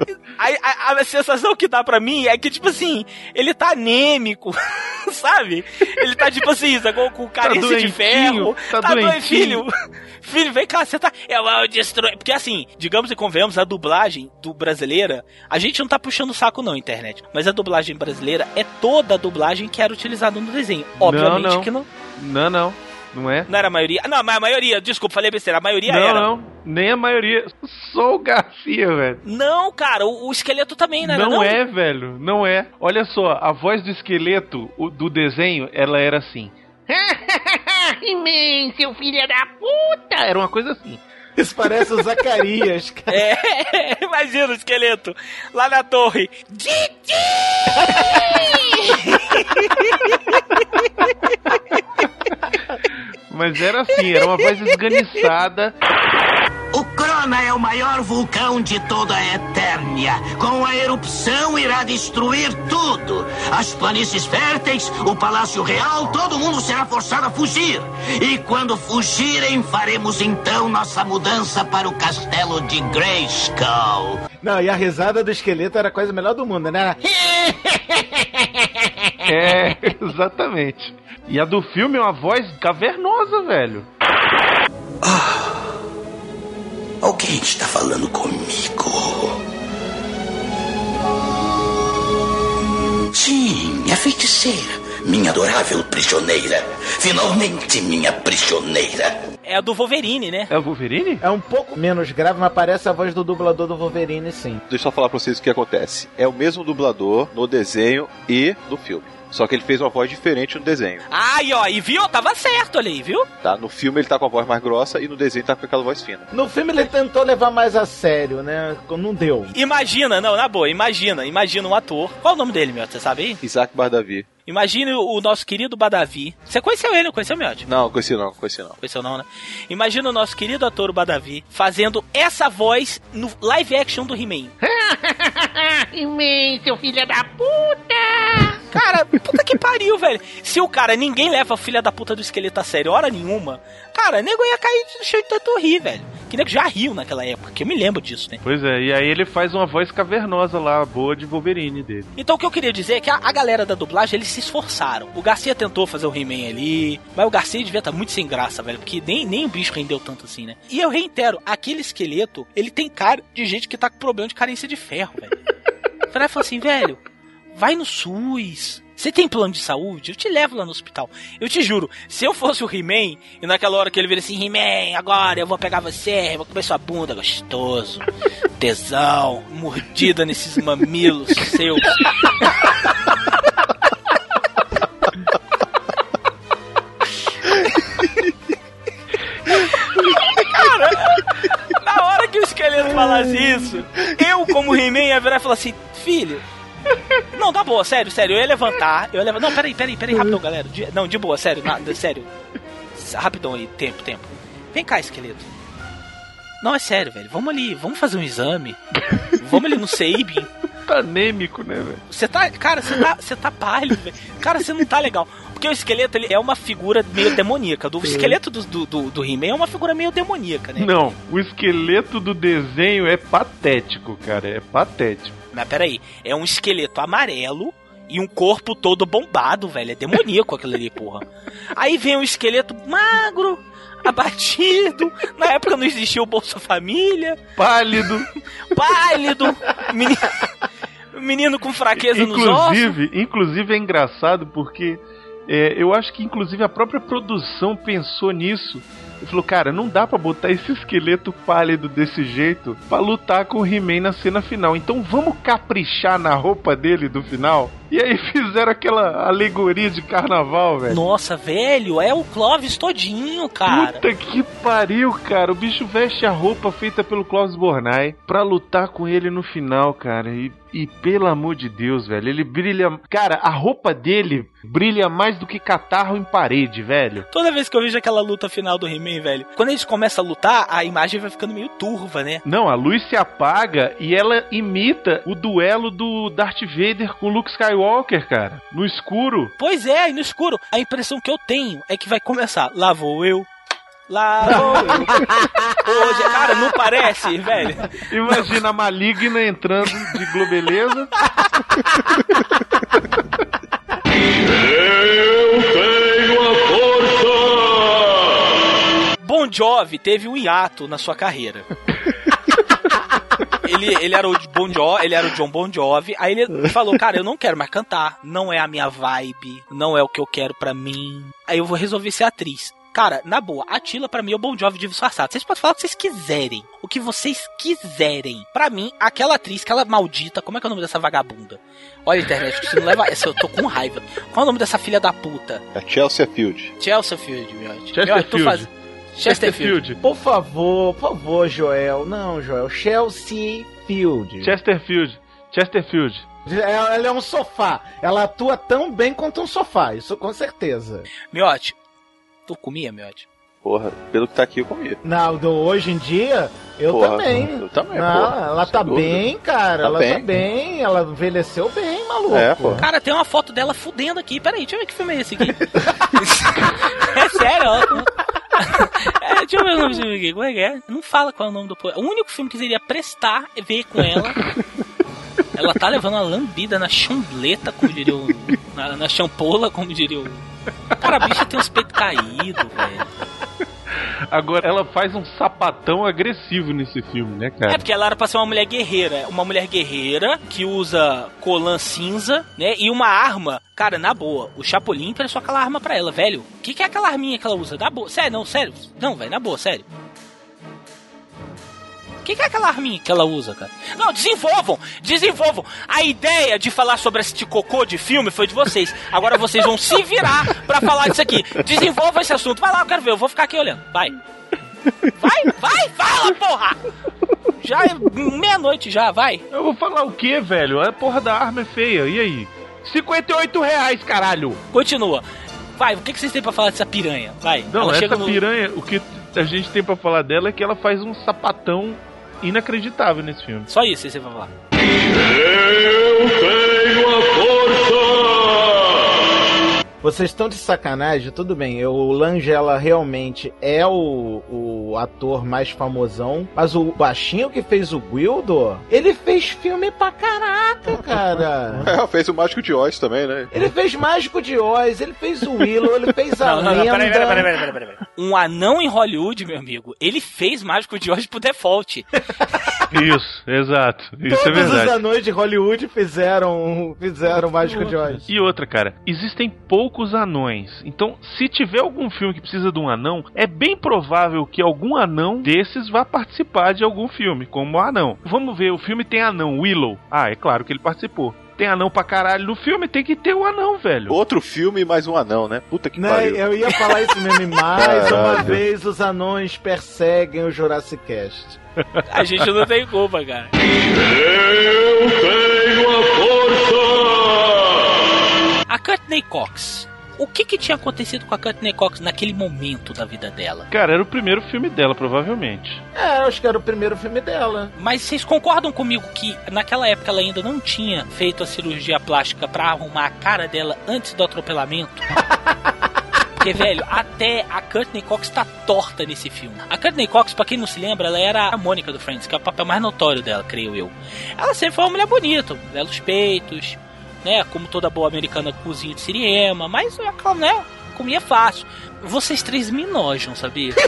aí, a, a sensação que dá pra mim é que, tipo assim, ele tá anêmico, sabe? Ele tá, tipo assim, sacou? com carência de
doentinho,
ferro.
tá
doente,
doentinho.
filho. Filho, vem cá, você tá. Eu vou destruir. Porque assim, digamos e convenhamos, a dublagem do brasileira, a gente não tá puxando o saco, não, internet. Mas a dublagem brasileira é toda a dublagem que era utilizada no desenho. Obviamente
não.
que não.
Não, não. Não é?
Não era a maioria. Não, mas a maioria, desculpa, falei besteira. A maioria
não,
era.
não. Nem a maioria. Só o Garcia, velho.
Não, cara, o, o esqueleto também não era.
Não é, velho. Não é. Olha só, a voz do esqueleto o- do desenho, ela era assim. He-Man, seu filho da puta! Era uma coisa assim.
Isso parece o Zacarias, cara.
É, imagina o esqueleto lá na torre. Didi!
Mas era assim, era uma voz esganiçada.
O Crona é o maior vulcão de toda a Eternia. Com a erupção irá destruir tudo. As planícies férteis, o Palácio Real, todo mundo será forçado a fugir. E quando fugirem, faremos então nossa mudança para o castelo de Grayskull.
Não, e a risada do esqueleto era a coisa melhor do mundo, né?
É, exatamente. E a do filme é uma voz cavernosa, velho.
Alguém está falando comigo? Sim, a feiticeira. Minha adorável prisioneira. Finalmente, minha prisioneira.
É a do Wolverine, né?
É o Wolverine?
É um pouco menos grave, mas parece a voz do dublador do Wolverine, sim.
Deixa eu só falar pra vocês o que acontece. É o mesmo dublador no desenho e no filme. Só que ele fez uma voz diferente no desenho,
Ai, ó, e viu? Tava certo ali, viu?
tá? No filme ele tá com a voz mais grossa e no desenho tá com aquela voz fina.
No filme ele tentou levar mais a sério, né? Não deu.
Imagina, não, na boa, imagina, imagina um ator. Qual o nome dele, meu? Você sabe aí?
Isaac Bardavi.
Imagine o nosso querido Badavi. Você conheceu ele, não conheceu, Miotti?
Não, conheci não, conheci não.
Conheceu não, né? Imagina o nosso querido ator o Badavi fazendo essa voz no live action do He-Man.
He-Man, seu filho da puta!
Cara, puta que pariu, velho. Se o cara, ninguém leva a filha da puta do esqueleto a sério, hora nenhuma, cara, nego ia cair no chão de tanto rir, velho. Que nego já riu naquela época, que eu me lembro disso, né?
Pois é, e aí ele faz uma voz cavernosa lá, boa de Wolverine dele.
Então o que eu queria dizer é que a, a galera da dublagem, eles se esforçaram. O Garcia tentou fazer o He-Man ali, mas o Garcia devia estar muito sem graça, velho, porque nem, nem o bicho rendeu tanto assim, né? E eu reitero, aquele esqueleto, ele tem cara de gente que tá com problema de carência de ferro, velho. Falou assim, velho, vai no SUS. Você tem plano de saúde? Eu te levo lá no hospital. Eu te juro, se eu fosse o He-Man, e naquela hora que ele vira assim, He-Man, agora eu vou pegar você, vou comer sua bunda, gostoso, tesão, mordida nesses mamilos seus. Cara, na hora que o esqueleto falasse isso, eu, como He-Man, ia virar e falar assim: Filho, não, tá boa, sério, sério, eu ia levantar, eu ia levantar. Não, peraí, peraí, peraí, rapidão, galera. De- não, de boa, sério, nada, sério. Rapidão aí, tempo, tempo. Vem cá, esqueleto. Não, é sério, velho. Vamos ali, vamos fazer um exame. Vamos ali no Sabin.
Tá anêmico, né, velho?
Você tá. Cara, você tá, você tá pálido, velho. Cara, você não tá legal. Porque o esqueleto ele é uma figura meio demoníaca. Do esqueleto do, do, do, do He-Man é uma figura meio demoníaca, né?
Não, o esqueleto do desenho é patético, cara. É patético.
Mas peraí, é um esqueleto amarelo e um corpo todo bombado, velho. É demoníaco aquilo ali, porra. Aí vem um esqueleto magro, abatido. Na época não existia o Bolsa Família.
Pálido.
Pálido. Menino, menino com fraqueza nos ossos.
Inclusive, inclusive é engraçado porque é, eu acho que inclusive a própria produção pensou nisso. E falou, cara, não dá pra botar esse esqueleto pálido desse jeito pra lutar com o He-Man na cena final. Então vamos caprichar na roupa dele do final. E aí fizeram aquela alegoria de carnaval, velho.
Nossa, velho, é o Clóvis todinho, cara.
Puta que pariu, cara. O bicho veste a roupa feita pelo Klaus Bornai pra lutar com ele no final, cara. E, e pelo amor de Deus, velho, ele brilha. Cara, a roupa dele brilha mais do que catarro em parede, velho.
Toda vez que eu vejo aquela luta final do He-Man, velho, quando eles começam a lutar, a imagem vai ficando meio turva, né?
Não, a luz se apaga e ela imita o duelo do Darth Vader com Luke Skywalker, cara. No escuro.
Pois é, e no escuro. A impressão que eu tenho é que vai começar. Lá vou eu, Lá vou eu. Hoje, cara, não parece, velho?
Imagina a maligna entrando de Globeleza.
Eu tenho a força!
Bon Jovi teve um hiato na sua carreira. Ele, ele era o Bon Jovi, ele era o John Bon Jovi. Aí ele falou, cara, eu não quero mais cantar, não é a minha vibe, não é o que eu quero pra mim. Aí eu vou resolver ser atriz. Cara, na boa, a Tila pra mim é o Bon Jovi disfarçado. Vocês podem falar o que vocês quiserem. O que vocês quiserem. Pra mim, aquela atriz, aquela maldita, como é que é o nome dessa vagabunda? Olha, internet, você não leva essa, eu tô com raiva. Qual é o nome dessa filha da puta?
É Chelsea Field.
Chelsea Field, meu.
Chesterfield.
Chesterfield.
Por favor, por favor, Joel. Não, Joel. Chelsea Field.
Chesterfield. Chesterfield.
Ela, ela é um sofá. Ela atua tão bem quanto um sofá, isso com certeza.
Miote, tu comia, Miote?
Porra, pelo que tá aqui eu comi.
Não, do hoje em dia, eu
Porra,
também.
eu também,
Não,
porra,
ela tá
dúvida.
bem, cara.
Tá
ela
bem.
tá bem. Ela envelheceu bem, maluco.
É, pô.
Cara, tem uma foto dela fudendo aqui. Peraí, deixa eu ver que filme é esse aqui. é sério, ó. Deixa eu ver o nome desse filme aqui. Como é que é? Não fala qual é o nome do. O único filme que seria prestar é ver com ela. Ela tá levando uma lambida na chambleta, como diria o. Na, na champola, como diria o. Cara, a bicha tem uns peitos caídos, velho.
Agora, ela faz um sapatão agressivo nesse filme, né,
É
cara?
porque ela era pra ser uma mulher guerreira. Uma mulher guerreira que usa colã cinza, né? E uma arma. Cara, na boa, o Chapolin emprestou aquela arma pra ela, velho. O que, que é aquela arminha que ela usa? Na boa. Sério, não, sério. Não, velho, na boa, sério. O que, que é aquela arminha que ela usa, cara? Não, desenvolvam! Desenvolvam! A ideia de falar sobre esse cocô de filme foi de vocês. Agora vocês vão se virar pra falar disso aqui. Desenvolva esse assunto. Vai lá, eu quero ver. Eu vou ficar aqui olhando. Vai. Vai, vai, fala, porra! Já é meia-noite já, vai.
Eu vou falar o quê, velho? A porra da arma é feia. E aí? 58 reais, caralho!
Continua. Vai, o que, que vocês têm pra falar dessa piranha? Vai.
Não, essa
no...
piranha, o que a gente tem pra falar dela é que ela faz um sapatão inacreditável nesse filme.
Só isso vocês vão falar.
Eu tenho a força!
Vocês estão de sacanagem, tudo bem. O Langella realmente é o, o ator mais famosão, mas o baixinho que fez o Guildo, ele fez filme pra caraca, cara.
É, fez o Mágico de Oz também, né?
Ele fez Mágico de Oz, ele fez o Willow, ele fez a
Não, não, não,
lenda.
peraí, peraí, peraí, peraí, peraí, peraí. Um anão em Hollywood, meu amigo, ele fez Mágico de hoje pro default.
Isso, exato. Isso é
Todos os
verdade.
anões de Hollywood fizeram, fizeram Mágico de Oz.
E outra, cara, existem poucos anões. Então, se tiver algum filme que precisa de um anão, é bem provável que algum anão desses vá participar de algum filme, como o anão. Vamos ver, o filme tem anão, Willow. Ah, é claro que ele participou. Tem anão pra caralho no filme, tem que ter o anão, velho.
Outro filme e mais um anão, né? Puta que
Né,
pariu.
eu ia falar isso mesmo. E mais uma vez os anões perseguem o Jurassic Cast.
A gente não tem culpa, cara.
Eu tenho a força!
A Courtney Cox. O que que tinha acontecido com a Courtney Cox naquele momento da vida dela?
Cara, era o primeiro filme dela, provavelmente.
É, eu acho que era o primeiro filme dela.
Mas vocês concordam comigo que naquela época ela ainda não tinha feito a cirurgia plástica pra arrumar a cara dela antes do atropelamento? Porque, velho, até a Courtney Cox tá torta nesse filme. A Courtney Cox, pra quem não se lembra, ela era a Mônica do Friends, que é o papel mais notório dela, creio eu. Ela sempre foi uma mulher bonita, belos peitos, né? Como toda boa americana, cozinha de siriema, mas, ela, né? Comia fácil. Vocês três me nojam, sabia?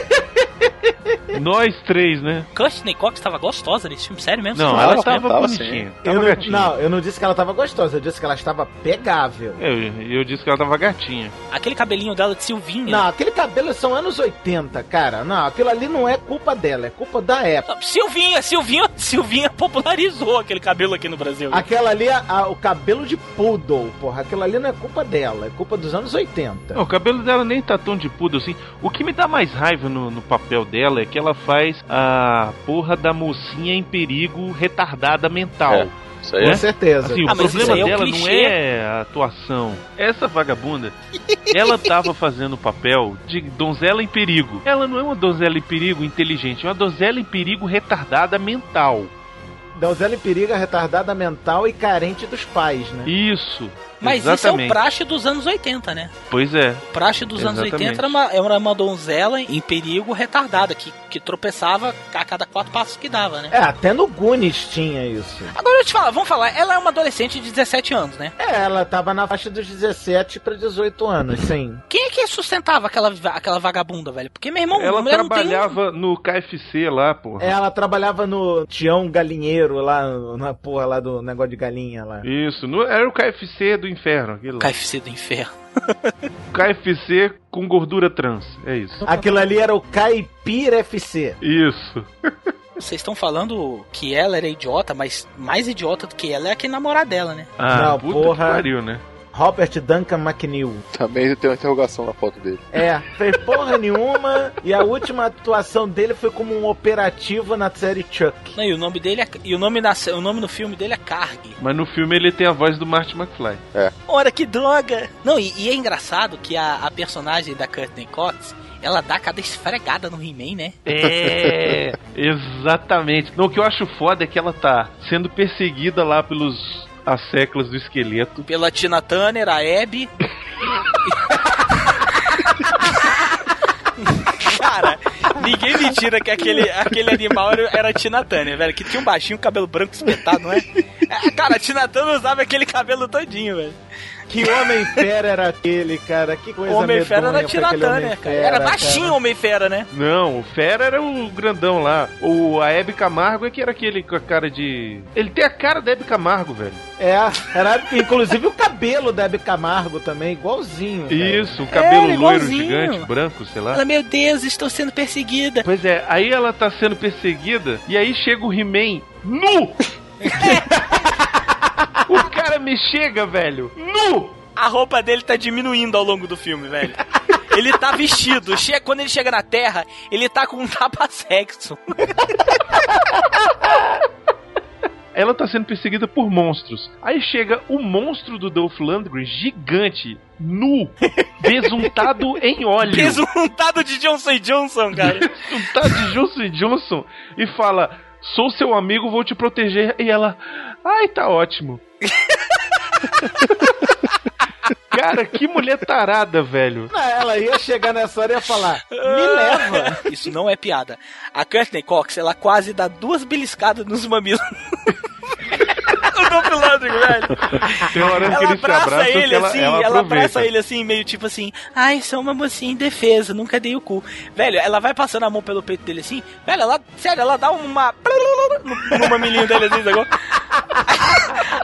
Nós três, né?
Courtney Cox tava gostosa nesse filme, sério mesmo?
Não, ela
gosta
tava
tava
bonitinha.
Eu
Tava
não,
gatinha.
não, eu não disse que ela tava gostosa, eu disse que ela estava pegável.
Eu, eu disse que ela tava gatinha.
Aquele cabelinho dela de Silvinha.
Não, aquele cabelo são anos 80, cara. Não, aquilo ali não é culpa dela, é culpa da época.
Silvinha, Silvinha, Silvinha popularizou aquele cabelo aqui no Brasil.
Aquela ali, é a- o cabelo de poodle, porra. Aquilo ali não é culpa dela, é culpa dos anos 80.
Não, o cabelo dela nem tá tão de pudo assim. O que me dá mais raiva no, no papel dela é que ela faz a porra da mocinha em perigo retardada mental.
É, Isso aí
Com
é.
certeza.
Assim,
Ah,
o problema
aí é
dela não
clichê.
é a atuação. Essa vagabunda, ela tava fazendo o papel de donzela em perigo. Ela não é uma donzela em perigo inteligente, é uma donzela em perigo retardada mental.
Donzela em perigo, é retardada mental e carente dos pais, né?
Isso.
Mas isso é o
Exatamente.
praxe dos anos 80, né?
Pois é.
O praxe dos anos
Exatamente.
80 era uma, era uma donzela em perigo retardada, que, que tropeçava a cada quatro passos que dava, né?
É, até no Goonies tinha isso.
Agora eu te falar, vamos falar, ela é uma adolescente de 17 anos, né?
É, ela tava na faixa dos 17 pra 18 anos, sim.
Quem é que sustentava aquela, aquela vagabunda, velho? Porque, meu irmão,
Ela
mulher não tem
trabalhava no KFC lá, porra.
É, Ela trabalhava no Tião Galinheiro, lá na porra lá do negócio de galinha lá.
Isso, no- era o KFC do inferno. Aquilo.
KFC do inferno.
KFC com gordura trans, é isso.
Aquilo ali era o Caipira FC.
Isso.
Vocês estão falando que ela era idiota, mas mais idiota do que ela é a que namorar dela, né?
Ah,
Não,
puta
porra.
que pariu, né?
Robert Duncan McNeil.
Também tem uma interrogação na foto dele.
É, fez porra nenhuma e a última atuação dele foi como um operativo na série Chuck.
Não, e o nome dele é, e o nome, na, o nome no filme dele é Carg.
Mas no filme ele tem a voz do Marty McFly.
Ora, que droga! Não, e, e é engraçado que a, a personagem da Courtney Cox, ela dá cada esfregada no He-Man, né?
É, exatamente. Não, o que eu acho foda é que ela tá sendo perseguida lá pelos as seclas do esqueleto.
Pela Tina Turner, a Abby. Cara, ninguém me tira que aquele, aquele animal era, era a Tina Turner, velho. Que tinha um baixinho, cabelo branco espetado, não é? É, Cara, a Tina Turner usava aquele cabelo todinho, velho.
Que homem fera era aquele, cara? Que coisa
O Homem-Fera era
aquele
Turner, cara. Era baixinho o Homem-Fera, né?
Não, o Fera era o grandão lá. O a Hebe Camargo é que era aquele com a cara de. Ele tem a cara da Hebe Camargo, velho.
É, era inclusive o cabelo da Hebe Camargo também, igualzinho. cara.
Isso, o cabelo
É,
loiro
igualzinho.
gigante, branco, sei lá.
Ela, meu Deus, estou sendo perseguida.
Pois é, aí ela tá sendo perseguida e aí chega o He-Man nu! o cara me chega, velho, nu!
A roupa dele tá diminuindo ao longo do filme, velho. Ele tá vestido. Quando ele chega na Terra, ele tá com um tapa-sexo.
Ela tá sendo perseguida por monstros. Aí chega o monstro do Dolph Lundgren, gigante, nu, besuntado em óleo.
Besuntado de Johnson Johnson, cara.
Besuntado de Johnson Johnson e fala: Sou seu amigo, vou te proteger. E ela, ai, tá ótimo. Cara, que mulher tarada, velho.
Não, ela ia chegar nessa hora e ia falar: Me leva.
Isso não é piada. A Courtney Cox, ela quase dá duas beliscadas nos mamilos. o Dolph Lundgren, velho.
Tem uma hora que
Ela
se
abraça
abraçam
ele
que ela,
assim,
ela,
ela, abraça ele assim, meio tipo assim, ai, sou uma mocinha indefesa, nunca dei o cu. Velho, ela vai passando a mão pelo peito dele assim, velho, ela, sério, ela dá uma no, no mamilinho dele assim, sacou?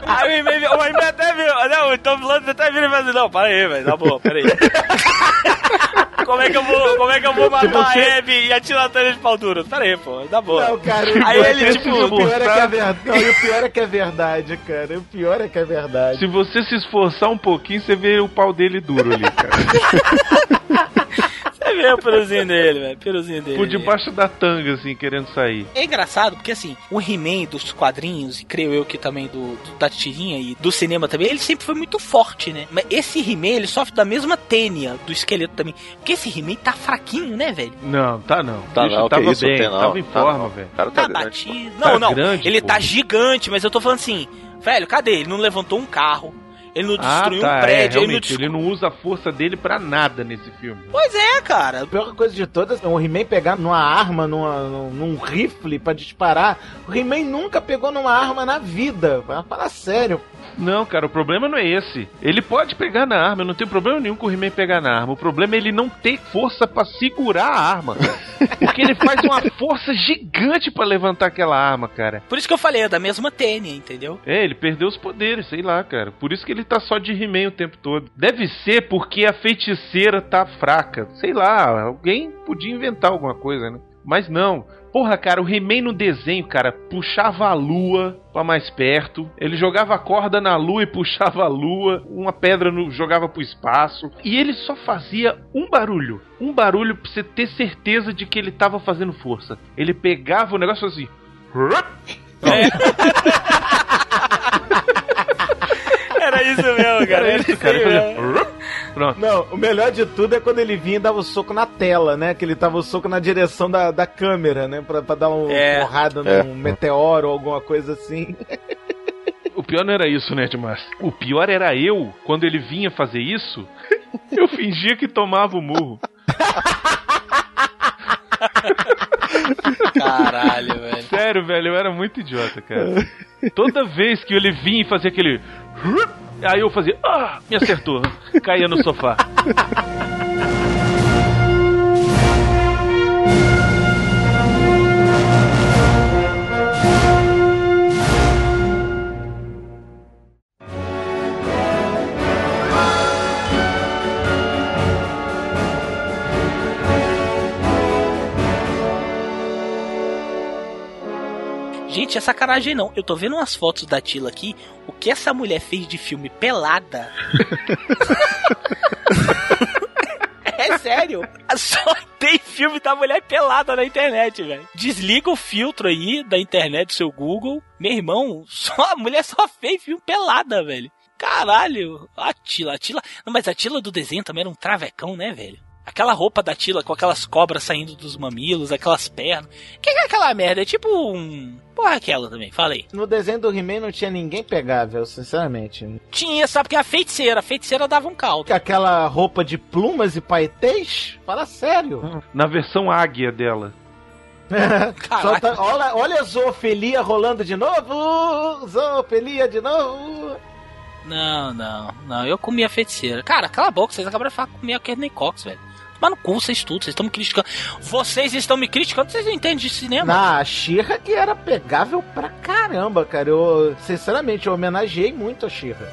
Aí o He-Man- o He-Man até viu, não, o Tom Blunt até vira e fala assim, não, para aí, velho, tá bom, pera aí. Como é que eu vou, como é que eu vou matar
você-
a Abby e atirar a Tânia de pau duro? Pera aí, pô, tá bom.
Não, cara,
Aí
o-
ele,
o
tipo,
pior é que é verdade. Não, o pior é que é verdade, cara. O pior é que é verdade.
Se você se esforçar um pouquinho, você vê o pau dele duro ali, cara.
Você vê o peruzinho dele, velho, peruzinho dele.
Por debaixo da tanga, assim, querendo sair.
É engraçado porque assim, o He-Man dos quadrinhos, e creio eu que também do, do- da tirinha e do cinema também, ele sempre foi muito forte, né? Mas esse He-Man, ele sofre da mesma tênia do esqueleto também. Porque esse He-Man tá fraquinho, né, velho?
Não, tá não.
Tá
Bicho
não,
tava
isso,
bem,
não,
tava em
tá
forma, velho.
O cara tá,
Tá
grande.
batido.
Tá
Não, não.
grande,
ele
pô.
tá gigante, mas eu tô falando assim, velho, cadê? Ele não levantou um carro, ele não
Ah,
destruiu
tá,
um
é,
prédio, ele não
ele não usa a força dele pra nada nesse filme.
Pois é, cara.
A pior coisa de todas é o He-Man pegar numa arma, numa, num, rifle pra disparar. O He-Man nunca pegou numa arma na vida. Vai falar sério.
Não, cara, o problema não é esse. Ele pode pegar na arma, eu não tenho problema nenhum com o He-Man pegar na arma. O problema é ele não ter força pra segurar a arma. Porque ele faz uma força gigante pra levantar aquela arma, cara.
Por isso que eu falei, é da mesma tênia, entendeu?
É, ele perdeu os poderes, sei lá, cara. Por isso que ele tá só de He-Man o tempo todo. Deve ser porque a feiticeira tá fraca. Sei lá, alguém podia inventar alguma coisa, né? Mas não. Porra, cara, o He-Man no desenho, cara, puxava a lua pra mais perto. Ele jogava a corda na lua e puxava a lua. Uma pedra no, jogava pro espaço. E ele só fazia um barulho. Um barulho pra você ter certeza de que ele tava fazendo força. Ele pegava o negócio assim.
Era isso mesmo, cara.
Era isso, cara.
mesmo.
fazia... Pronto.
Não, o melhor de tudo é quando ele vinha e dava o soco na tela, né? Que ele dava o soco na direção da, da câmera, né? Pra, pra dar uma
É.
porrada
É.
num meteoro ou alguma coisa assim.
O O pior não era isso, né, Dimas? O pior era eu, quando ele vinha fazer isso, eu fingia que tomava o murro.
Caralho, velho.
Sério, velho, eu era muito idiota, cara. Toda vez que ele vinha e fazia aquele. Aí eu fazia. Ah! Me acertou. Caía no sofá.
Gente, é sacanagem não. Eu tô vendo umas fotos da Tila aqui. O que essa mulher fez de filme pelada? é sério. Só tem filme da mulher pelada na internet, velho. Desliga o filtro aí da internet do seu Google. Meu irmão, só a mulher só fez filme pelada, velho. Caralho. A Tila, a Tila. Não, mas a Tila do desenho também era um travecão, né, velho? Aquela roupa da Tila com aquelas cobras saindo dos mamilos, aquelas pernas. Que que é aquela merda? É tipo um. Porra, aquela também, falei.
No desenho do He-Man não tinha ninguém pegável, sinceramente.
Tinha, sabe? Porque a feiticeira, a feiticeira dava um caldo.
Aquela roupa de plumas e paetês? Fala sério.
Na versão águia dela.
Tá- olha, olha a zoofilia rolando de novo! Zoofilia de novo!
Não, não, não. Eu comi a feiticeira. Cara, cala a boca, vocês acabaram de falar que comia Cox, velho. Mas no cu, vocês tudo, vocês estão me criticando. Vocês estão me criticando, vocês não entendem de cinema.
Na Xirra que era pegável pra caramba, cara. Eu, sinceramente, eu homenageei muito a Xirra.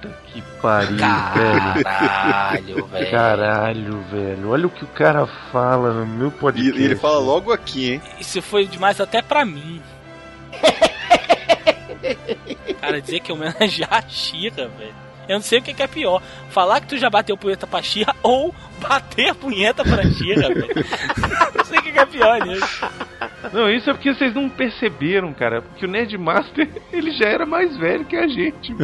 Puta que pariu, velho.
Caralho, velho.
Caralho, velho. Olha o que o cara fala no meu podcast.
e ele fala logo aqui, hein?
Isso foi demais até pra mim. Cara, dizer que homenagear a Xirra, velho. Eu não sei o que que é pior. Falar que tu já bateu punheta pra Xirra ou bater a punheta pra Xirra, velho. não sei o que que é pior nisso.
Não, isso é porque vocês não perceberam, cara. Porque o Nerdmaster, ele já era mais velho que a gente.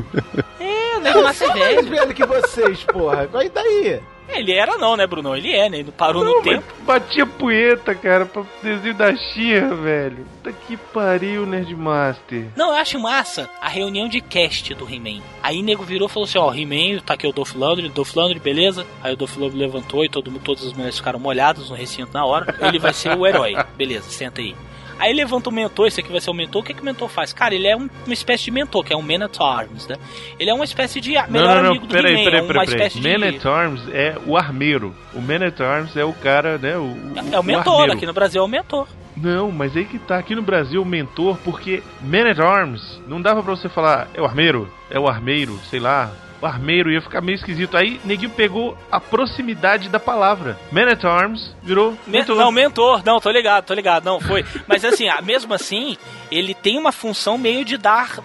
É, o Nego Massa é
Sou mais
velho.
velho que vocês, porra. Qual é daí?
Ele era não, né, Bruno? Ele é, né? Ele parou
Não,
no tempo.
batia punheta, cara, pra desenho da Xirra, velho. Puta que pariu, Nerdmaster.
Não, eu acho massa a reunião de cast do He-Man. Aí o nego virou e falou assim: ó, He-Man, tá aqui o Dolph Lundgren, Dolph Lundgren, beleza? Aí o Dolph Lundgren levantou e todo, todas as mulheres ficaram molhadas no recinto na hora. Ele vai ser o herói, beleza, senta aí. Aí levanta o mentor, esse aqui vai ser o mentor. O que, que o mentor faz? Cara, ele é um- uma espécie de mentor, que é um Man at Arms, né? Ele é uma espécie de melhor
não, não, não,
amigo do
peraí,
He-Man.
peraí,
é uma
peraí, peraí.
espécie de.
Man at Arms é o armeiro. O Man at Arms é o cara, né? O,
É o mentor,
armeiro.
aqui no Brasil é o mentor.
Não, mas aí que tá. Aqui no Brasil, o mentor, porque Man at Arms não dava pra você falar é o armeiro, é o armeiro, sei lá. Armeiro ia ficar meio esquisito. Aí neguinho pegou a proximidade da palavra. Man at Arms virou
Me-
mentor.
Não, mentor, não, tô ligado, tô ligado, não, foi. Mas assim, mesmo assim, ele tem uma função meio de dar.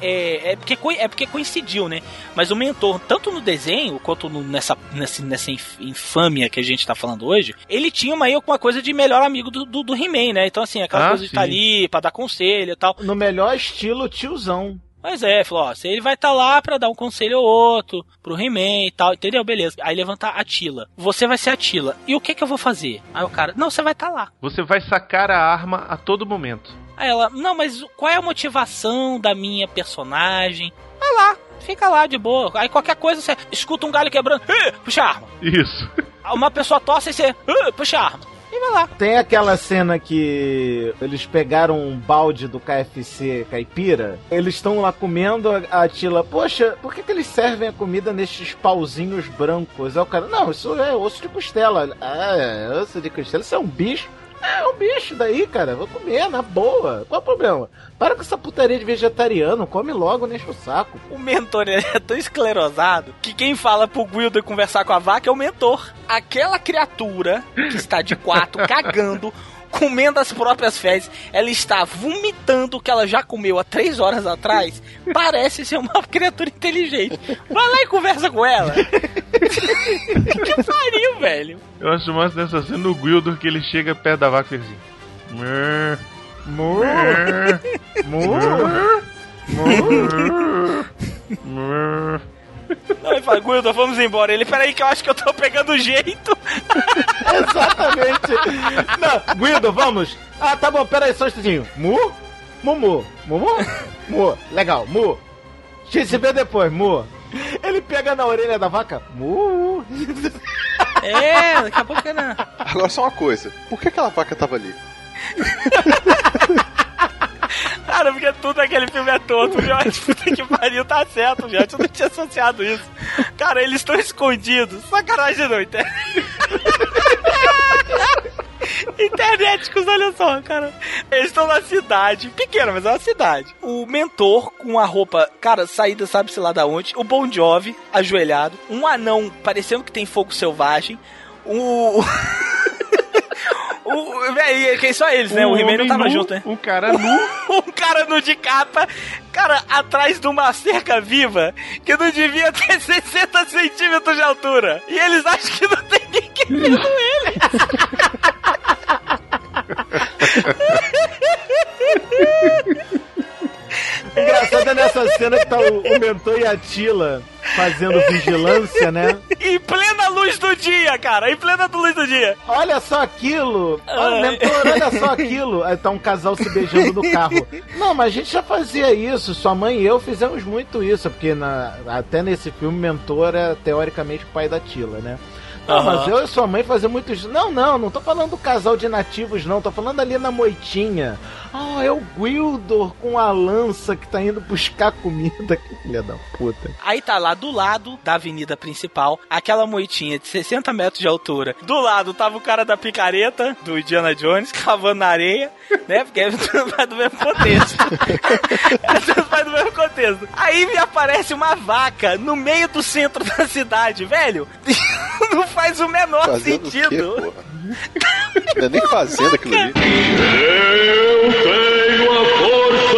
É, é, porque, é porque coincidiu, né? Mas o mentor, tanto no desenho quanto no- nessa, nessa, nessa inf- infâmia que a gente tá falando hoje, ele tinha uma, uma coisa de melhor amigo do, do, do He-Man, né? Então, assim, aquela
Ah,
coisa de estar
sim.
ali pra dar conselho e tal.
No melhor estilo tiozão.
Mas é, falou, ó, se ele vai estar lá pra dar um conselho ou outro pro He-Man e tal, entendeu? Beleza. Aí levanta a Tila. Você vai ser a Tila. E o que que eu vou fazer? Aí o cara, não, você vai estar lá.
Você vai sacar a arma a todo momento.
Aí ela, não, mas qual é a motivação da minha personagem? Vai lá, fica lá de boa. Aí qualquer coisa você escuta um galho quebrando, "Ih, puxa a arma.
Isso.
Uma pessoa tosse e você, "Ih, puxa a arma. E vai lá.
Tem aquela cena que eles pegaram um balde do KFC caipira, eles estão lá comendo, a Tila, poxa, por que, que eles servem a comida nestes pauzinhos brancos? Aí o cara, não, isso é osso de costela. Ah, é osso de costela, isso é um bicho? É, é um bicho daí, cara, vou comer, na boa. Qual o problema? Para com essa putaria de vegetariano, come logo, deixa o saco.
O mentor ele é tão esclerosado que quem fala pro Guildo conversar com a vaca é o mentor. Aquela criatura que está de quatro, cagando, comendo as próprias fezes, ela está vomitando o que ela já comeu há três horas atrás. Parece ser uma criatura inteligente. Vai lá e conversa com ela. que pariu, velho.
Eu acho mais nessa cena o Gwildor que ele chega perto da vaca e assim. "Mrr, mrr, mrr, mrr, mrr."
Não, ele fala, Guildo, vamos embora. Ele, peraí que eu acho que eu tô pegando jeito.
Exatamente. Não, Guido, vamos. Ah, tá bom, pera aí, só um instantinho. Mu? Mumu. Mumu? Mu. Legal, mu. Vê depois, Mu. Ele pega na orelha da vaca. Mu.
É, daqui a pouco é na.
Agora só uma coisa. Por que aquela vaca tava ali?
Cara, porque tudo naquele filme é torto, Miote. Puta que pariu, tá certo, Miote. Eu não tinha associado isso. Cara, eles estão escondidos. Sacanagem não, internet. Internéticos, olha só, cara. Eles estão na cidade, pequena, mas é uma cidade. O mentor com a roupa, cara, saída sabe-se lá da onde. O Bon Jovi, ajoelhado. Um anão parecendo que tem fogo selvagem. O. O, véi, que só eles, né? O, He-Man não tava
nu,
junto, né?
Um cara nu.
um cara nu de capa, cara, atrás de uma cerca viva que não devia ter 60 centímetros de altura. E eles acham que não tem ninguém vendo ele.
Engraçado é nessa cena que tá o, o mentor e a Tila fazendo vigilância, né?
Em plena luz do dia, cara, em plena luz do dia.
Olha só aquilo! Olha,
Ai.
mentor, olha só aquilo! Aí tá um casal se beijando no carro. Não, mas a gente já fazia isso. Sua mãe e eu fizemos muito isso, porque na, até nesse filme, mentor é teoricamente o pai da Tila, né? Não,
Aham.
mas eu e sua mãe fazemos muito isso. Não, não, não tô falando do casal de nativos, não. Tô falando ali na moitinha. Ah, é o Gwildor com a lança que tá indo buscar comida. Que filha da puta.
Aí tá lá do lado da avenida principal, aquela moitinha de 60 metros de altura. Do lado tava o cara da picareta, do Indiana Jones, cavando na areia, né? Porque é tudo vai do mesmo contexto. é tudo vai do mesmo contexto. Aí me aparece uma vaca no meio do centro da cidade, velho. Não faz o menor
Fazendo o quê,
sentido.
porra? Não é nem fazendo aquilo ali.
Eu tenho a força!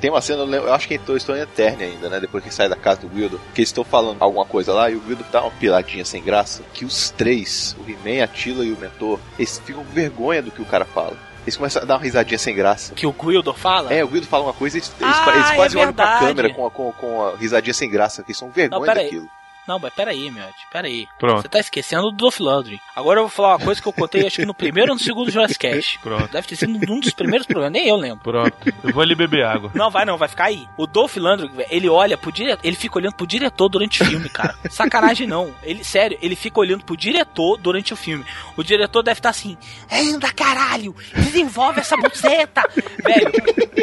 Tem uma cena, eu lembro- eu acho que em Toy Story Eterna ainda, né? Depois que sai da casa do Guido, que eles estão falando alguma coisa lá e o Guido dá uma piladinha sem graça. Que os três, o He-Man, a Tila e o Mentor, eles ficam com vergonha do que o cara fala. Eles começam a dar uma risadinha sem graça.
Que o Gwildor fala?
É, o Guido fala uma coisa e eles,
Ah,
eles quase
é
olham pra câmera com a, com, com a risadinha sem graça, que eles são vergonha
Não, pera aí. Não, mas peraí, Miotti, peraí.
Pronto.
Você tá esquecendo do Dolph Lundgren. Agora eu vou falar uma coisa que eu contei, acho que no primeiro ou no segundo Jurassic Cast.
Pronto.
Deve ter sido um dos primeiros programas, nem eu lembro.
Pronto. Eu vou ali beber água.
Não, vai não, vai ficar aí. O Dolph Lundgren, ele olha pro diretor, ele fica olhando pro diretor durante o filme, cara. Sacanagem não. Ele, sério, ele fica olhando pro diretor durante o filme. O diretor deve estar assim, anda caralho, desenvolve essa buceta. velho,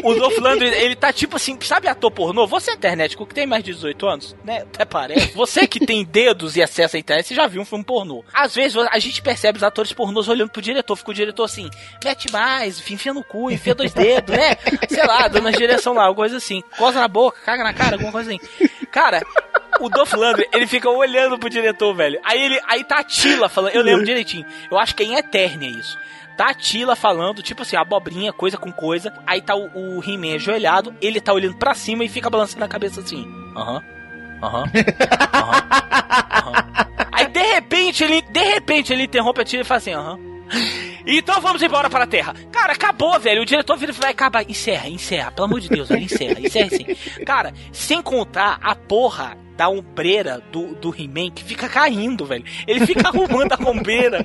o Dolph Lundgren, ele tá tipo assim, sabe ator pornô? Você é internet, que tem mais de 18 anos, né? Até parece. Você que tem dedos e acesso à internet, você já viu um filme pornô. Às vezes a gente percebe os atores pornôs olhando pro diretor, fica o diretor assim, mete mais, enfia no cu, enfia dois dedos, né? Sei lá, dando a direção lá, alguma coisa assim. Coisa na boca, caga na cara, alguma coisa assim. Cara, o Dolph Lundgren, ele fica olhando pro diretor, velho. Aí ele, aí tá a Tila falando, eu lembro direitinho. Eu acho que é em Eternia isso. Tá a Tila falando, tipo assim, abobrinha, coisa com coisa. Aí tá o, o He-Man ajoelhado, ele tá olhando pra cima e fica balançando a cabeça assim. Aham. Aham. Aí de repente ele, de repente ele interrompe a Tila e fala assim, aham. Então vamos embora para a Terra. Cara, acabou, velho. O diretor vira e vai acabar. Encerra, encerra. Pelo amor de Deus, velho. Encerra, encerra sim. Cara, sem contar a porra da ombreira do, do He-Man que fica caindo, velho. Ele fica arrumando a ombreira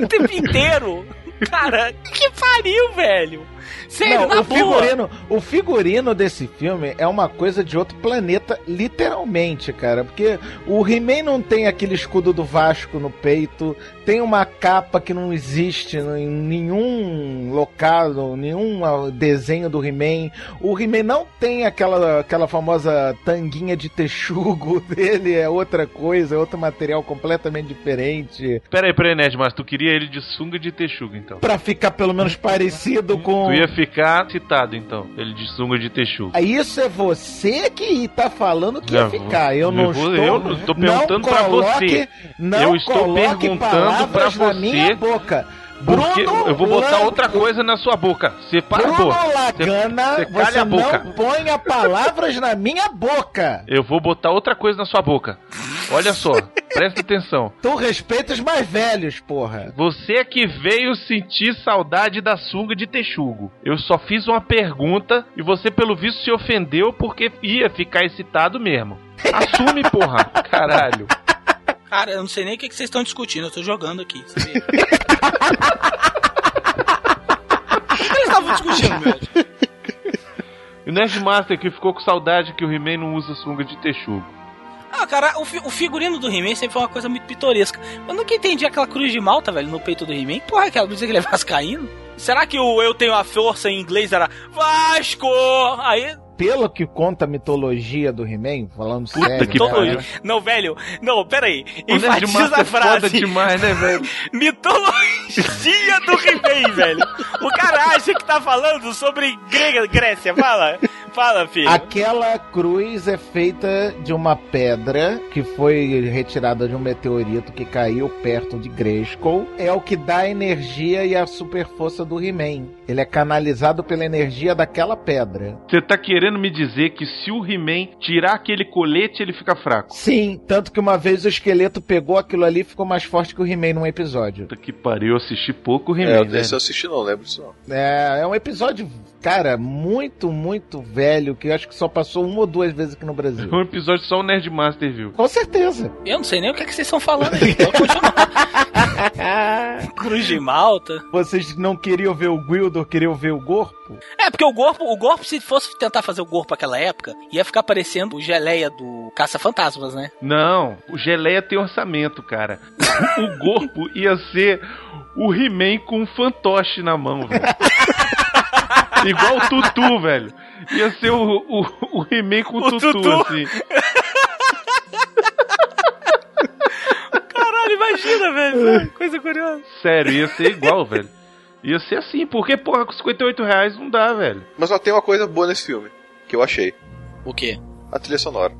o tempo inteiro. Cara, que pariu, velho. Sério,
Não,
na
o
boa.
figurino, o figurino desse filme é uma coisa de outro planeta, literalmente, cara. Porque o He-Man não tem aquele escudo do Vasco no peito, tem uma capa que não existe em nenhum local, nenhum ah, desenho do He-Man. O He-Man não tem aquela, aquela famosa tanguinha de texugo dele, é outra coisa, é outro material completamente diferente.
Pera aí, pera aí, Ned, mas tu queria ele de sunga de texuga, então.
Pra ficar pelo menos parecido com.
Tu ia ficar citado, então. Ele de sunga de texuga.
Aí Isso é você que tá falando que ia ficar. Eu não estou.
eu não estou perguntando
coloque-
você.
Não
Eu estou perguntando pra
palavras na
você
minha boca.
Porque
Bruno
eu vou botar outra coisa na sua boca. Separa a
Bruno
boca.
Lagana,
Você- você
você,
a boca.
não ponha palavras na minha boca.
Eu vou botar outra coisa na sua boca. Olha só, presta atenção.
Tu respeita os mais velhos, porra.
Você é que veio sentir saudade da sunga de texugo. Eu só fiz uma pergunta e você, pelo visto, se ofendeu porque ia ficar excitado mesmo. Assume, porra. Caralho.
Cara, eu não sei nem o que que vocês estão discutindo, eu tô jogando aqui. Vê? o que eles estavam discutindo, meu?
O Nerdmaster que ficou com saudade que o He-Man não usa sunga de texugo.
Ah, cara, o, fi- o figurino do He-Man sempre foi uma coisa muito pitoresca. Eu nunca entendi aquela cruz de malta, velho, no peito do He-Man. Porra, aquela cruz que ele é vascaíno. Será que o Eu Tenho a Força em inglês era Vasco? Aí,
Pelo que conta a mitologia do He-Man, falando
Puta
sério,
que
cara,
pariu.
não, velho, não, peraí. Enfatiza a
é
frase.
demais, né, velho?
Mitologia do He-Man, velho. O cara acha que tá falando sobre Grega, Grécia. Fala, fala, filho.
Aquela cruz é feita de uma pedra que foi retirada de um meteorito que caiu perto de Grayskull. É o que dá a energia e a super força do He-Man. Ele é canalizado pela energia daquela pedra.
Você tá querendo me dizer que se o He-Man tirar aquele colete, ele fica fraco?
Sim, tanto que uma vez o esqueleto pegou aquilo ali e ficou mais forte que o He-Man num episódio.
Puta que pariu, eu assisti pouco o
É,
He-Man, né?
esse eu assisti não, lembro disso não.
É, é um episódio, cara, muito, muito velho, que eu acho que só passou uma ou duas vezes aqui no Brasil.
Um episódio só o Nerdmaster viu.
Com certeza.
Eu não sei nem o que, é que vocês estão falando aí. Então. Cruz de Malta.
Vocês não queriam ver o Gwildor, queriam ver o Gorpo?
É, porque o Gorpo, o Gorpo, se fosse tentar fazer o Gorpo naquela época, ia ficar parecendo o geleia do Caça-Fantasmas, né?
Não, o Geleia tem orçamento, cara. O corpo ia ser o He-Man com um fantoche na mão, velho. Igual o Tutu, velho. Ia ser o, o, o He-Man com o
O
Tutu,
Tutu.
assim.
Caralho, imagina, velho. Coisa curiosa.
Sério, ia ser igual, velho. Ia ser assim, porque, porra, com 58 reais não dá, velho.
Mas só tem uma coisa boa nesse filme, que eu achei.
O quê?
A trilha sonora.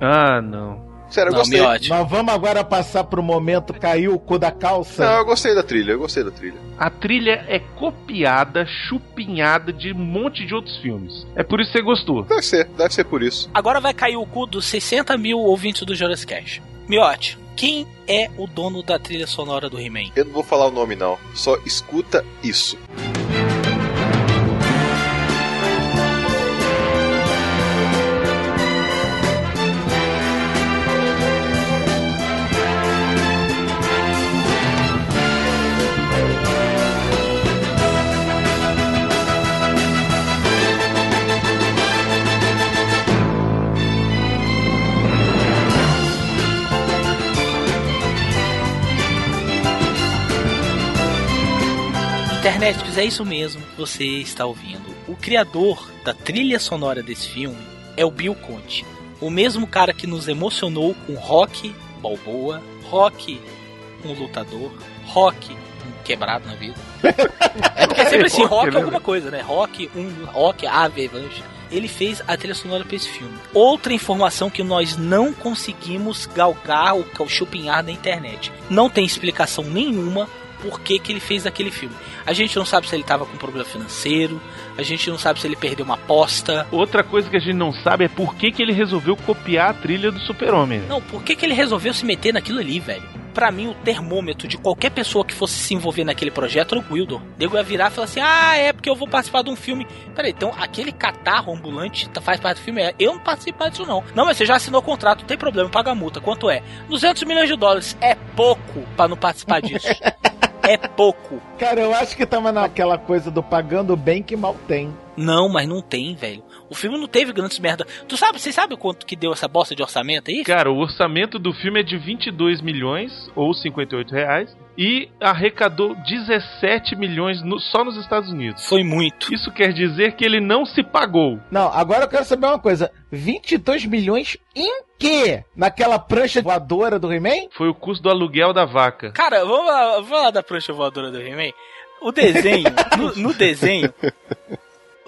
Ah, não.
Sério, eu
Não,
gostei.
miote.
Nós vamos agora passar pro momento caiu o cu da calça.
Não, eu gostei da trilha, eu gostei da trilha.
A trilha é copiada, chupinhada de um monte de outros filmes. É por isso que você gostou.
Deve ser, deve ser por isso.
Agora vai cair o cu dos 60 mil ouvintes do Jonas Cash. Miote, quem é o dono da trilha sonora do He-Man?
Eu não vou falar o nome não, só escuta isso.
Internet, é isso mesmo que você está ouvindo. O criador da trilha sonora desse filme é o Bill Conte. O mesmo cara que nos emocionou com Rock Balboa, Rock um lutador, Rock um quebrado na vida. É porque é sempre assim,
Rock,
Rock
né,
é alguma coisa, né? Rock, um Rock, Ave, Evangelho. Ele fez a trilha sonora para esse filme. Outra informação que nós não conseguimos galgar o, o chupinhar da internet. Não tem explicação nenhuma por que, que ele fez aquele filme. A gente não sabe se ele estava com problema financeiro, a gente não sabe se ele perdeu uma aposta.
Outra coisa que a gente não sabe é por que, que ele resolveu copiar a trilha do Super-Homem.
Não, por que, que ele resolveu se meter naquilo ali, velho? Pra mim, o termômetro de qualquer pessoa que fosse se envolver naquele projeto era o Wildor. Nego ia virar e falar assim: ah, é porque eu vou participar de um filme. Peraí, então aquele catarro ambulante tá- faz parte do filme? É, eu não participo disso, não. Não, mas você já assinou o contrato, não tem problema, paga a multa. Quanto é? 200 milhões de dólares. É pouco pra não participar disso. é pouco.
Cara, eu acho que tava naquela coisa do pagando bem que mal tem.
Não, mas não tem, velho. O filme não teve grandes merda. Tu sabe, você sabe quanto que deu essa bosta de orçamento aí?
Cara, o orçamento do filme é de 22 milhões, ou 58 reais, e arrecadou 17 milhões no- só nos Estados Unidos.
Foi muito.
Isso quer dizer que ele não se pagou.
Não, agora eu quero saber uma coisa. 22 milhões em quê? Naquela prancha voadora do He-Man?
Foi o custo do aluguel da vaca.
Cara, vamos lá, vamos lá da prancha voadora do He-Man. O desenho, no, no desenho,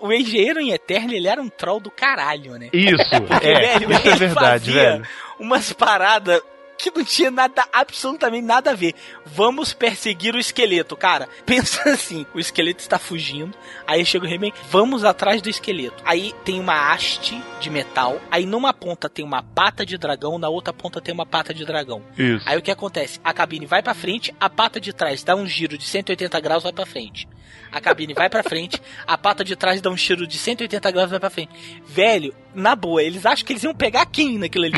o engenheiro em Eterno, ele era um troll do caralho, né?
Isso,
Porque,
é,
velho,
isso é
ele
verdade,
fazia
velho.
umas paradas que não tinha nada, absolutamente nada a ver. Vamos perseguir o esqueleto, cara. Pensa assim, o esqueleto está fugindo, aí chega o He-Man, vamos atrás do esqueleto. Aí tem uma haste de metal, aí numa ponta tem uma pata de dragão, na outra ponta tem uma pata de dragão.
Isso.
Aí o que acontece? A cabine vai pra frente, a pata de trás dá um giro de 180 graus, vai pra frente. A cabine vai pra frente, a pata de trás dá um giro de 180 graus, vai pra frente. Velho, na boa, eles acham que eles iam pegar quem naquilo ali?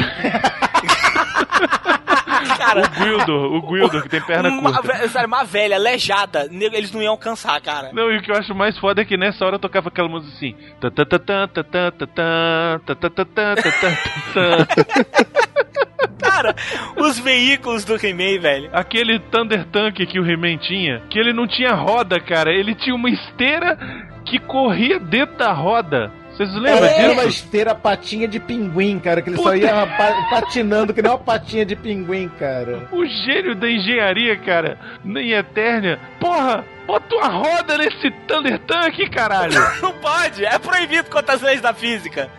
Cara,
O Guildo, o Guildo, que tem perna
uma,
curta.
uma velha, aleijada, eles não iam alcançar, cara.
Não, e o que eu acho mais foda é que nessa hora eu tocava aquela música assim.
Cara, os veículos do He-Man, velho.
Aquele Thunder Tank que o He-Man tinha, que ele não tinha roda, cara. Ele tinha uma esteira que corria dentro da roda. Vocês lembram
Era uma
disso?
esteira patinha de pinguim, cara, que ele só
Puta.
ia pa- patinando que nem uma patinha de pinguim, cara.
O gênio da engenharia, cara, em Eternia. Porra, bota uma roda nesse Thunder Tank, caralho.
Não pode, é proibido contra as leis da física.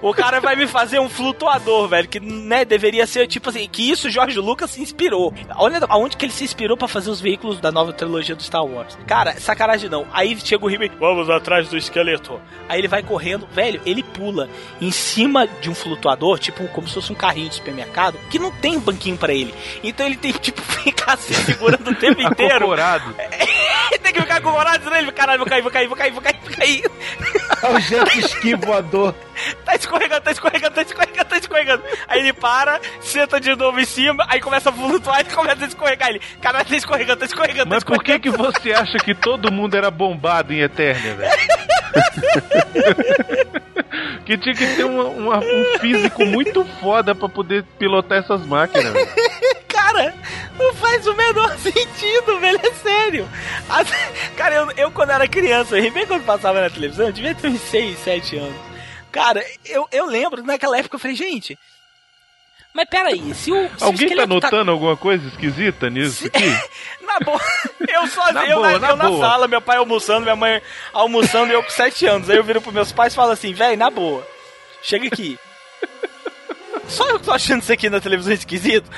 O cara vai me fazer um flutuador, velho, que né, deveria ser tipo assim, que isso o Jorge Lucas se inspirou. Olha aonde que ele se inspirou pra fazer os veículos da nova trilogia do Star Wars. Cara, sacanagem não. Aí chega o He-Man, vamos atrás do esqueleto. Aí ele vai correndo, velho, ele pula em cima de um flutuador, tipo como se fosse um carrinho de supermercado, que não tem banquinho pra ele. Então ele tem tipo ficar se segurando o tempo inteiro.
Acocorado.
tem que ficar com ele, caralho, vou cair, vou cair, vou cair, vou cair, vou cair.
É o jet ski voador.
Tá escorregando, tá escorregando, tá escorregando, tá escorregando. Aí ele para, senta de novo em cima, aí começa a flutuar e começa a escorregar. Ele, caralho, tá escorregando, tá escorregando, tá
Mas por que
escorregando.
que você acha que todo mundo era bombado em Eternia, velho? que tinha que ter uma- uma- um físico muito foda pra poder pilotar essas máquinas, velho.
Cara, não faz o menor sentido, velho, é sério. As- Cara, eu, eu quando era criança, eu bem quando passava na televisão, eu devia ter uns 6, 7 anos. Cara, eu, eu lembro, naquela época eu falei, gente, mas peraí, se o. Se o
Alguém tá
esqueleto
notando alguma coisa esquisita nisso aqui?
Na boa, eu sozinho,
Na
eu,
boa,
na, eu na sala, meu pai almoçando, minha mãe almoçando e eu com 7 anos. Aí eu viro pros meus pais e falo assim, velho, na boa, chega aqui. Só eu que tô achando isso aqui na televisão esquisito?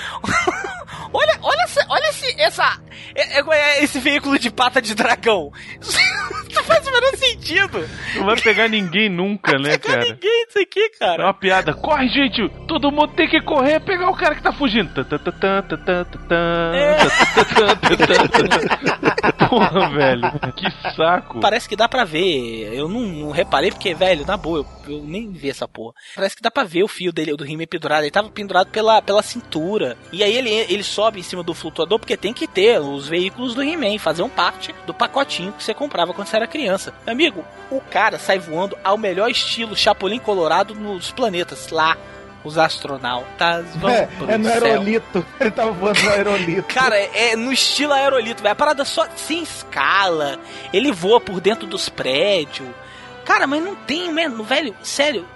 Olha, olha, essa, olha esse, essa, é- é- é esse veículo de pata de dragão. Não faz o menor sentido.
Não vai pegar ninguém nunca, né,
Pegar
cara?
ninguém isso aqui,
É
cara.
uma piada. Corre, gente! Todo mundo tem que correr pegar o cara que tá fugindo. Tá, tá, tá, tá, tá, tá, tá, tá,
É.
tá, tá, tá, tá, tá. Porra, velho. Que saco.
Parece que dá pra ver. Eu não, não reparei porque, velho, na boa, eu, eu nem vi essa porra. Parece que dá pra ver o fio dele, do He-Man pendurado. Ele tava pendurado pela, pela cintura. E aí ele, ele sobe em cima do flutuador porque tem que ter os veículos do He-Man, faziam parte do pacotinho que você comprava quando você era criança. Meu amigo, o cara sai voando ao melhor estilo Chapolin Colorado nos planetas. Lá, os astronautas vão
É,
pro
é no
céu.
aerolito. Ele tava voando no aerolito.
Cara, é, é no estilo aerolito, velho. A parada só sem escala. Ele voa por dentro dos prédios. Cara, mas não tem, mano, velho, sério.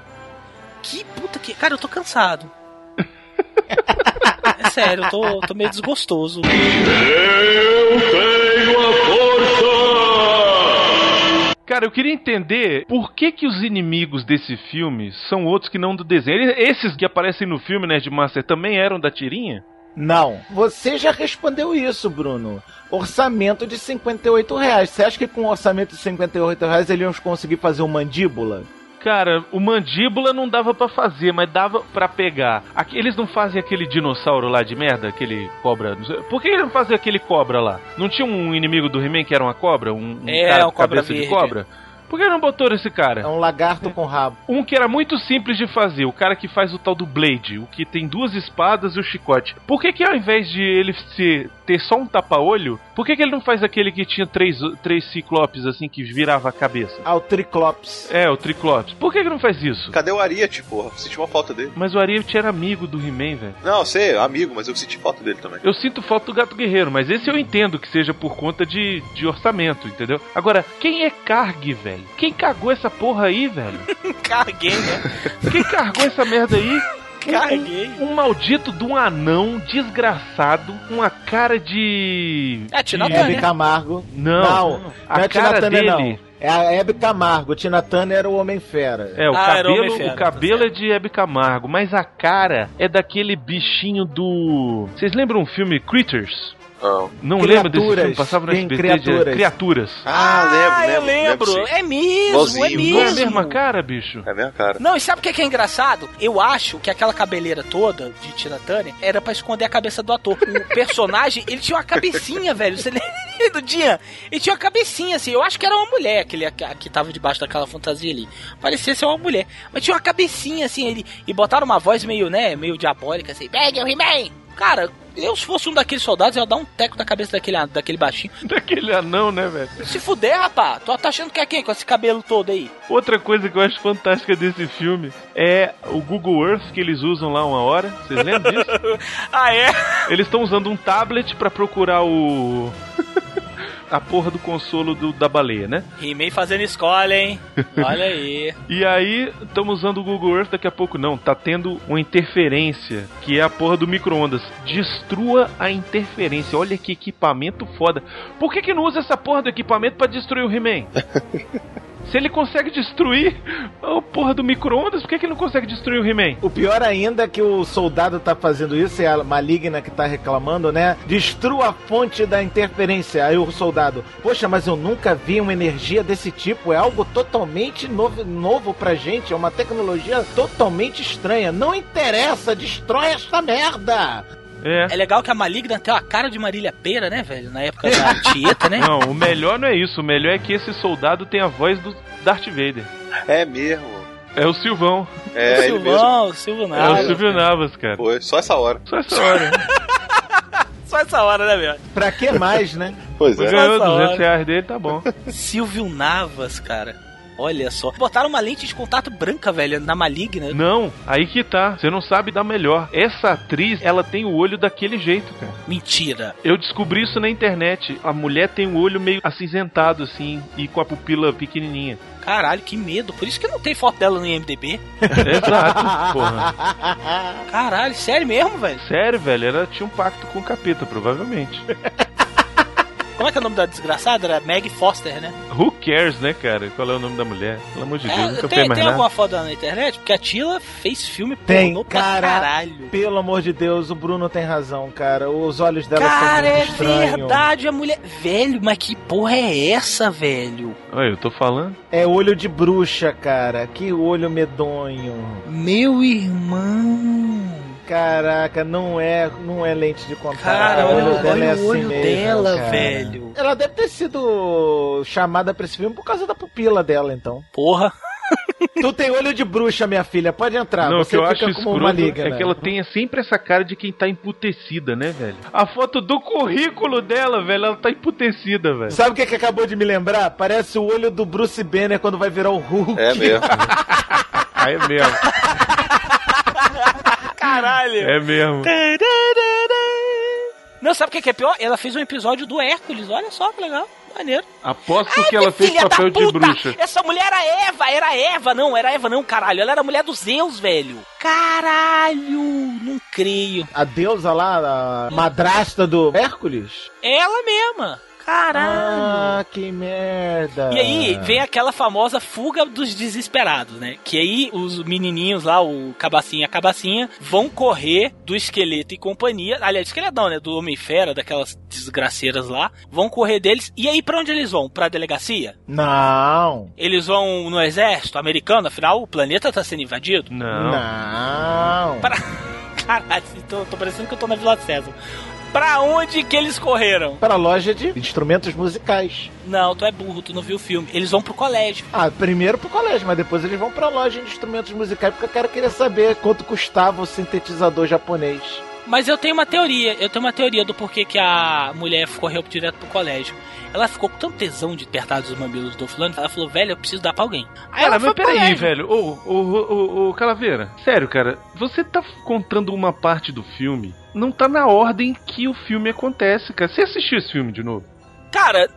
Que puta que. Cara, eu tô cansado. É sério, eu tô, tô meio desgostoso.
Eu tenho a força!
Cara, eu queria entender por que que os inimigos desse filme são outros que não do desenho. Esses que aparecem no filme, Nerdmaster, também eram da tirinha?
Não. Você já respondeu isso, Bruno. Orçamento de 58 reais. Você acha que com um orçamento de 58 reais eles iam conseguir fazer o mandíbula?
Cara, o mandíbula não dava pra fazer, mas dava pra pegar. Aqui- Eles não fazem aquele dinossauro lá de merda, aquele cobra. não sei- Por que eles não fazem aquele cobra lá? Não tinha um inimigo do He-Man que era uma cobra? Um, um
É,
cara
um
cabeça de
verde.
cobra? Por que não botou esse cara?
É um lagarto com rabo.
Um que era muito simples de fazer, o cara que faz o tal do Blade, o que tem duas espadas e o chicote. Por que que ao invés de ele se, ter só um tapa-olho, por que que ele não faz aquele que tinha três, três ciclopes assim que virava a cabeça?
Ah, o Triclops.
É, o Triclops. Por que que não faz isso?
Cadê o Ariete, porra? Senti uma falta dele.
Mas o Ariete era amigo do He-Man, velho.
Não, eu sei, amigo, mas eu senti falta dele também.
Eu sinto falta do Gato Guerreiro, mas esse eu entendo que seja por conta de, de orçamento, entendeu? Agora, quem é Karg, velho? Quem cagou essa porra aí, velho?
Carguei, né?
Quem cargou essa merda aí?
Carguei.
Um, um maldito de um anão desgraçado, com a cara de.
É, Tina
de-
Turner.
Hebe Camargo.
Não,
Não,
a
não é Tina
cara
Turner,
dele.
não. É a Hebe Camargo. Tina Turner era o Homem-Fera.
É, o
Ah, o
cabelo,
Homem-Fera,
o cabelo
tá
é de Hebe Camargo, mas a cara é daquele bichinho do. Vocês lembram o filme Critters?
Não.
Não lembro desse
Criaturas.
filme, passava no SBT
criaturas.
de criaturas.
Ah, lembro,
eu
lembro.
lembro.
sim.
é mesmo, é mesmo.
Não é a mesma cara, bicho?
É a minha cara.
Não, e sabe o que é, que é engraçado? Eu acho que aquela cabeleira toda de Tina Turner era pra esconder a cabeça do ator. O personagem, ele tinha uma cabecinha, velho. Você lembra do dia? Ele tinha uma cabecinha, assim. Eu acho que era uma mulher, que, que tava debaixo daquela fantasia ali. Parecia ser uma mulher. Mas tinha uma cabecinha, assim, ele. E botaram uma voz meio, né, meio diabólica, assim. Pegue o He-Man! Cara, eu se fosse um daqueles soldados, eu ia dar um teco na cabeça daquele, daquele baixinho.
Daquele anão, né, velho?
Se fuder, rapá. Tu tá achando que é quem com esse cabelo todo aí?
Outra coisa que eu acho fantástica desse filme é o Google Earth que eles usam lá uma hora. Vocês lembram disso?
ah, é?
Eles estão usando um tablet pra procurar o. a porra do consolo do, da baleia, né?
He-Man fazendo escola, hein? Olha aí.
e aí, estamos usando o Google Earth, daqui a pouco não. Tá tendo uma interferência, que é a porra do micro-ondas. Destrua a interferência. Olha que equipamento foda. Por que, que não usa essa porra do equipamento para destruir o He-Man? Se ele consegue destruir a porra do micro-ondas, por que, que ele não consegue destruir o He-Man?
O pior ainda é que o soldado tá fazendo isso, e a maligna que tá reclamando, né? Destrua a fonte da interferência. Aí o soldado, poxa, mas eu nunca vi uma energia desse tipo. É algo totalmente novo, novo pra gente. É uma tecnologia totalmente estranha. Não interessa, destrói esta merda.
É.
é legal que a Maligna tem a cara de Marília Pera, né, velho? Na época da Tieta, né?
Não, o melhor não é isso. O melhor é que esse soldado tem a voz do Darth Vader.
É mesmo.
É o Silvão.
É,
o Silvão, o Silvio Navas.
É o Silvio Navas, cara.
Foi, só essa hora.
Só essa hora.
Só essa hora, né, velho?
Pra que mais, né?
Pois é.
Ganhou 200 reais dele, tá bom.
Silvio Navas, cara. Olha só. Botaram uma lente de contato branca, velho, na maligna.
Não, aí que tá. Você não sabe dar melhor. Essa atriz, ela tem o olho daquele jeito, cara.
Mentira.
Eu descobri isso na internet. A mulher tem o olho meio acinzentado, assim, e com a pupila pequenininha.
Caralho, que medo. Por isso que não tem foto dela no IMDB.
Exato, porra.
Caralho, sério mesmo, velho?
Sério, velho. Ela tinha um pacto com o capeta, provavelmente.
Como é que é o nome da desgraçada? Era Meg Foster, né?
Who cares, né, cara? Qual é o nome da mulher? Pelo amor de Deus,
É,
nunca
tem
fez mais
tem
nada.
alguma foto na internet? Porque a Tila fez filme
Tem,
pornô pra
cara.
caralho.
Pelo amor de Deus, o Bruno tem razão, cara. Os olhos dela
Cara,
são
é
muito estranhos.
verdade, a mulher. Velho, mas que porra é essa, velho?
Olha, eu tô falando.
É olho de bruxa, cara. Que olho medonho.
Meu irmão.
Caraca, não é, não é lente de contato.
Cara,
o
olha,
olho dela
olha
é
o
assim
olho
mesmo,
dela,
cara.
velho.
Ela deve ter sido chamada pra esse filme por causa da pupila dela, então.
Porra.
Tu tem olho de bruxa, minha filha. Pode entrar.
não, o
Você
que eu
fica
acho
como
escroto
maligna.
é que ela tenha sempre essa cara de quem tá emputecida, né, velho? A foto do currículo dela, velho, ela tá emputecida, velho.
Sabe o que, que acabou de me lembrar? Parece o olho do Bruce Banner quando vai virar o Hulk.
É mesmo.
É mesmo.
Caralho.
É mesmo.
Não, sabe o que é pior? Ela fez um episódio do Hércules. Olha só que legal. Maneiro.
Aposto que ela fez
Filha da
papel de
puta!
bruxa.
Essa mulher era Eva, era Eva, não, era Eva não, caralho. Ela era a mulher dos Zeus, velho. Caralho, não creio.
A deusa lá, a madrasta do Hércules?
Ela mesma. Caralho.
Ah, que merda.
E aí vem aquela famosa fuga dos desesperados, né? Que aí os menininhos lá, o cabacinha e a cabacinha, vão correr do esqueleto e companhia. Aliás, esqueleto não, né? Do Homem-Fera, daquelas desgraceiras lá. Vão correr deles. E aí pra onde eles vão? Pra delegacia?
Não.
Eles vão no exército americano? Afinal, o planeta tá sendo invadido?
Não.
Não.
Para... Caralho, tô, tô parecendo que eu tô na Vila César. Pra onde que eles correram?
Para a loja de instrumentos musicais.
Não, tu é burro, tu não viu o filme. Eles vão pro colégio.
Ah, primeiro pro colégio, mas depois eles vão pra loja de instrumentos musicais porque o cara queria saber quanto custava o sintetizador japonês.
Mas eu tenho uma teoria, eu tenho uma teoria do porquê que a mulher correu direto pro colégio. Ela ficou com tanto tesão de apertar os mamilos do fulano, ela falou, velho, eu preciso dar pra alguém. Aí
Cara,
ela foi
mas peraí, velho. Ô, ô, ô, ô, ô, Calaveira. Sério, cara. Você tá contando uma parte do filme. Não tá na ordem que o filme acontece, cara. Você assistiu esse filme de novo?
Cara,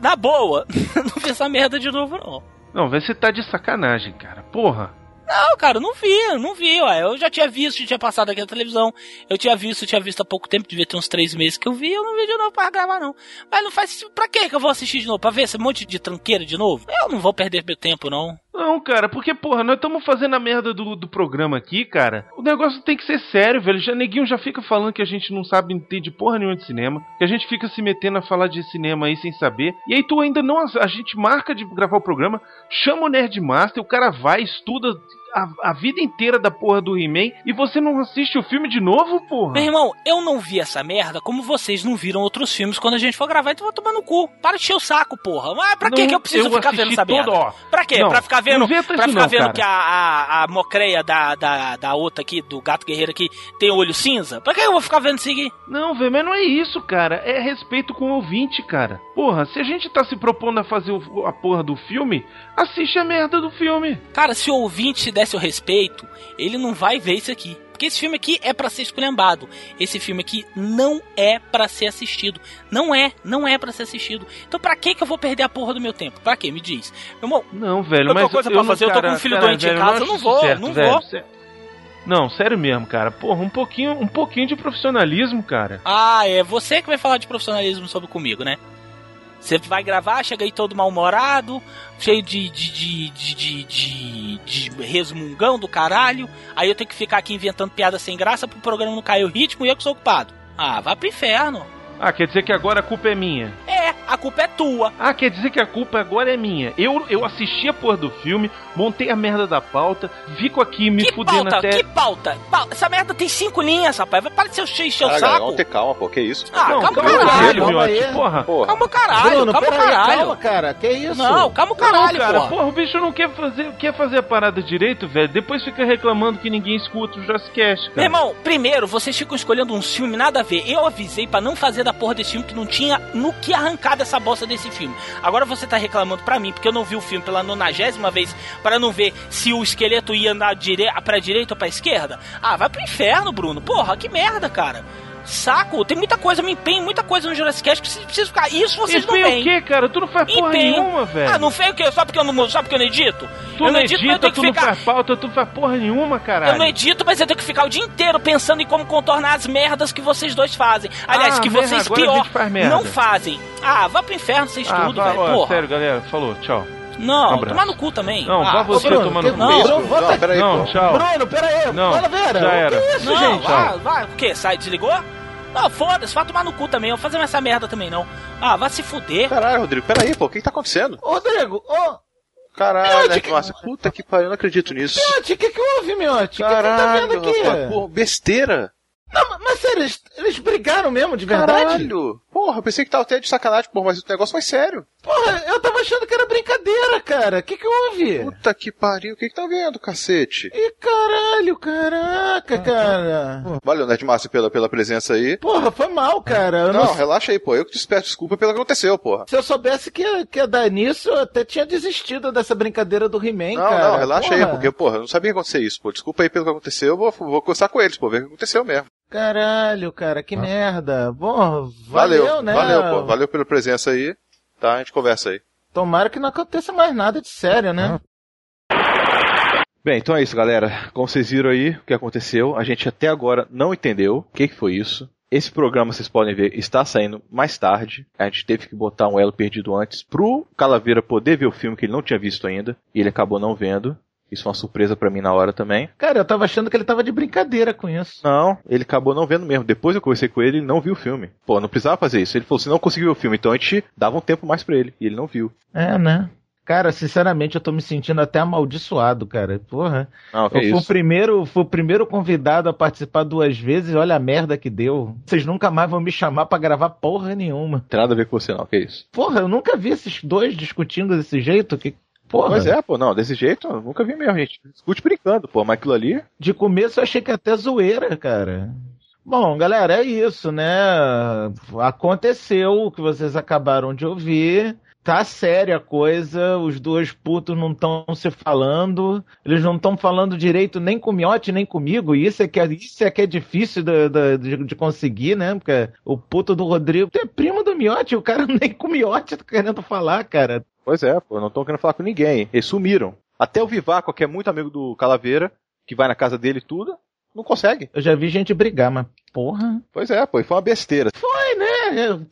na boa, não vi essa merda de novo, não.
Não, você tá de sacanagem, cara. Porra.
Não, cara, não vi, não vi, ué. Eu já tinha visto, tinha passado aqui na televisão. Eu tinha visto, tinha visto há pouco tempo, devia ter uns três meses que eu vi, eu não vi de novo pra gravar, não. Mas não faz. Pra que eu vou assistir de novo? Pra ver esse monte de tranqueira de novo? Eu não vou perder meu tempo, não.
Não, cara, porque, porra, nós estamos fazendo a merda do, do programa aqui, cara. O negócio tem que ser sério, velho. Já neguinho já fica falando que a gente não sabe entender porra nenhuma de cinema. Que a gente fica se metendo a falar de cinema aí sem saber. E aí tu ainda não. A gente marca de gravar o programa, chama o Nerdmaster, o cara vai, estuda a, a vida inteira da porra do He-Man e você não assiste o filme de novo, porra?
Meu irmão, eu não vi essa merda como vocês não viram outros filmes quando a gente for gravar, então vou tomar no cu. Para de encher o saco, porra. Mas pra que eu preciso
eu
ficar vendo essa merda?
todo, ó.
Pra quê?
Não,
pra ficar vendo, pra ficar
não,
vendo
cara.
que a, a, a mocreia da, da, da outra aqui, do gato guerreiro aqui, tem olho cinza? Pra que eu vou ficar vendo isso aqui?
Não, velho, mas não é isso, cara. É respeito com o ouvinte, cara. Porra, se a gente tá se propondo a fazer o- a porra do filme, assiste a merda do filme.
Cara, se o ouvinte desse o respeito, ele não vai ver isso aqui. Porque esse filme aqui é pra ser esculhambado. Esse filme aqui não é pra ser assistido. Não é, não é pra ser assistido. Então pra que que eu vou perder a porra do meu tempo? Pra quê? Me diz. Meu irmão,
Não, velho, mas
coisa
eu
pra
não-
fazer, eu tô
cara,
com um filho
cara,
doente em casa, eu não vou,
certo,
não
velho.
vou.
Sé- Não, sério mesmo, cara. Porra, um pouquinho, um pouquinho de profissionalismo, cara.
Ah, é você que vai falar de profissionalismo sobre comigo, né? Você vai gravar, chega aí todo mal-humorado, cheio de, de, de, de, de, de, resmungão do caralho. Aí eu tenho que ficar aqui inventando piada sem graça pro programa não cair o ritmo e eu que sou ocupado. Ah, vá pro inferno.
Ah, quer dizer que agora a culpa é minha.
É, a culpa é tua.
Ah, quer dizer que a culpa agora é minha. Eu, eu assisti a porra do filme, montei a merda da pauta, fico aqui me
Que
fudendo
pauta?
até.
Que pauta? Pau- Essa merda tem cinco linhas, rapaz. Vai parar de ser o
Cara, galera,
saco.
vamos ter calma, pô. Que isso?
Ah,
Não,
calma
calma
caralho.
calma aí.
porra.
Porra.
Calma caralho,
Bruno,
calma
peraí,
caralho.
calma, cara. Que isso?
Não, calma o caralho,
não, cara,
porra.
porra, o bicho não quer fazer, quer fazer a parada direito, velho. Depois fica reclamando que ninguém escuta o Jurassic Cast,
Meu
cara.
irmão, primeiro, vocês ficam escolhendo um filme nada a ver. Eu avisei pra não fazer da porra desse filme que não tinha no que arrancar dessa bosta desse filme. Agora você tá reclamando pra mim porque eu não vi o filme pela nonagésima vez para não ver se o esqueleto ia andar dire... pra direita ou pra esquerda. Ah, vai pro inferno, Bruno. Porra, que merda, cara. Saco, tem muita coisa, me empenho, muita coisa no Jurassic Cast que vocês precisam ficar. Isso vocês não
Empenho
veem.
o quê, cara? Tu não faz porra
Empenho.
nenhuma, velho.
Ah, não fez o quê? Só porque eu não, só porque eu não edito?
Tu
eu
não
edito, mas eu
edita,
tenho
tu
que
não
ficar.
faz pauta, tu não faz porra nenhuma, caralho.
Eu não edito, mas eu tenho que ficar o dia inteiro pensando em como contornar as merdas que vocês dois fazem. Aliás,
Ah,
que
merda,
vocês pior
faz
não fazem. Ah, vá pro inferno vocês
Ah,
tudo,
vá,
velho.
ó,
Porra.
sério, galera. Falou, tchau.
Não,
Abraço.
tomar no cu também.
Não,
ah,
vá você
Bruno,
tomar no cu.
Não,
Bruno, volta.
Não, peraí,
Não, tchau.
Bruno, pera aí.
Não,
Fala, Vera.
já
o
era.
Que é isso,
Não,
gente?
vai, vai. O quê? Sai, desligou? Não, foda-se, vai tomar no cu também. Eu vou fazer essa merda também, não. Ah, vai se fuder.
Caralho, Rodrigo, peraí, pô. O que que tá acontecendo?
Ô, Rodrigo, ô,
Caralho, né,
que-
Márcio? Puta que pariu, eu não acredito nisso.
Miotti, o que que houve, Miotti? O que que tá
Caralho,
vendo aqui?
rapaz. Pô, besteira.
Não, mas- mas sério, eles, eles brigaram mesmo, de verdade?
Caralho. Porra, eu pensei que tava até de sacanagem, porra, mas o negócio foi sério.
Porra, eu tava achando que era brincadeira, cara. O que que houve?
Puta que pariu, o que que tá vendo, cacete?
Ih, caralho, caraca, cara.
Valeu, Nerd Márcio, pela, pela presença aí.
Porra, foi mal, cara.
Não,
não,
relaxa aí, pô. Eu que te peço desculpa pelo que aconteceu, porra.
Se eu soubesse que ia, que ia dar nisso, eu até tinha desistido dessa brincadeira do He-Man,
Não,
cara.
não, relaxa aí,
Porra.
porque, porra, eu não sabia que ia acontecer isso, pô. Desculpa aí pelo que aconteceu, eu vou, vou conversar com eles, pô, ver o que aconteceu mesmo.
Caralho, cara, que merda. Bom,
Valeu,
valeu, né?
valeu, pô. Valeu pela presença aí. Tá, a gente conversa aí.
Tomara que não aconteça mais nada de sério, né?
Bem, então é isso, galera. Como vocês viram aí o que aconteceu, a gente até agora não entendeu o que, que foi isso. Esse programa, vocês podem ver, está saindo mais tarde. A gente teve que botar um elo perdido antes pro Calaveira poder ver o filme que ele não tinha visto ainda. E ele acabou não vendo. Isso foi uma surpresa pra mim na hora também.
Cara, eu tava achando que ele tava de brincadeira com isso.
Não, ele acabou não vendo mesmo. Depois eu conversei com ele, ele não viu o filme. Pô, não precisava fazer isso. Ele falou, você não conseguiu ver o filme, então a gente dava um tempo mais pra ele. E ele não viu.
É, né? Cara, sinceramente, eu tô me sentindo até amaldiçoado, cara. Porra.
Não,
eu fui o, primeiro, fui o primeiro convidado a participar duas vezes, olha a merda que deu. Vocês nunca mais vão me chamar pra gravar porra nenhuma.
Tem nada a ver com você não, que isso.
Porra, eu nunca vi esses dois discutindo desse jeito. Que, porra.
Pois é, pô, não, desse jeito eu nunca vi mesmo, gente. Discute brincando, pô, mas aquilo ali.
De começo eu achei que até zoeira, cara. Bom, galera, é isso, né? Aconteceu o que vocês acabaram de ouvir. Tá séria a coisa, os dois putos não estão se falando, eles não estão falando direito nem com o Miotti, nem comigo, e isso é que é, isso é, que é difícil de, de- de- de conseguir, né? Porque o puto do Rodrigo é primo do Miotti, o cara nem com o Miotti tá querendo falar, cara.
Pois é, pô, não estão querendo falar com ninguém. Eles sumiram. Até o Vivaco, que é muito amigo do Calaveira, que vai na casa dele e tudo, não consegue.
Eu já vi gente brigar, mas Porra.
Pois é, pô, e foi uma besteira.
Foi, né?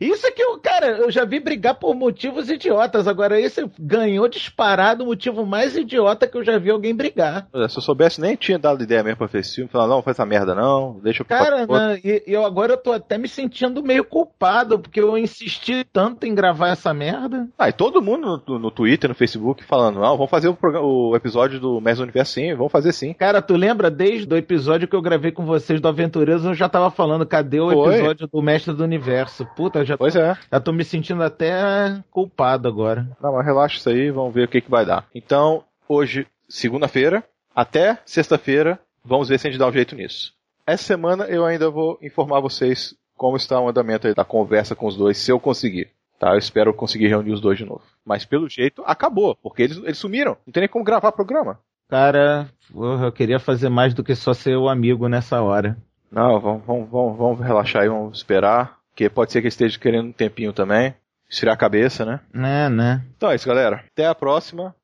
Isso é que eu, cara, eu já vi brigar por motivos idiotas. Agora, esse ganhou disparado o motivo mais idiota que eu já vi alguém brigar.
Se eu soubesse, nem tinha dado ideia mesmo pra fazer esse filme. Falar, não, faz essa merda não, deixa eu
Cara, né, e, e eu agora eu tô até me sentindo meio culpado, porque eu insisti tanto em gravar essa merda.
Ah, e todo mundo no, no Twitter, no Facebook, falando, não, vamos fazer o, programa- o episódio do Mestre do Universo sim, vamos fazer sim.
Cara, tu lembra desde o episódio que eu gravei com vocês do Aventureiros, eu já tava falando, cadê o
Foi.
episódio do Mestre do Universo? Puta, já,
Pois é.
já tô me sentindo até culpado agora.
Não, mas relaxa isso aí, vamos ver o que, que vai dar. Então, hoje, segunda-feira, até sexta-feira, vamos ver se a gente dá um jeito nisso. Essa semana eu ainda vou informar vocês como está o andamento aí da conversa com os dois, se eu conseguir. Tá, eu espero conseguir reunir os dois de novo. Mas pelo jeito, acabou, porque eles, eles sumiram. Não tem nem como gravar programa.
Cara, eu queria fazer mais do que só ser o amigo nessa hora.
Não, vamos, vamos, vamos, vamos relaxar aí, vamos esperar. Porque pode ser que esteja querendo um tempinho também. Esfriar a cabeça, né?
Né, né?
Então é isso, galera. Até a próxima.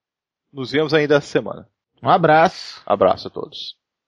Nos vemos ainda essa semana.
Um abraço.
Abraço a todos.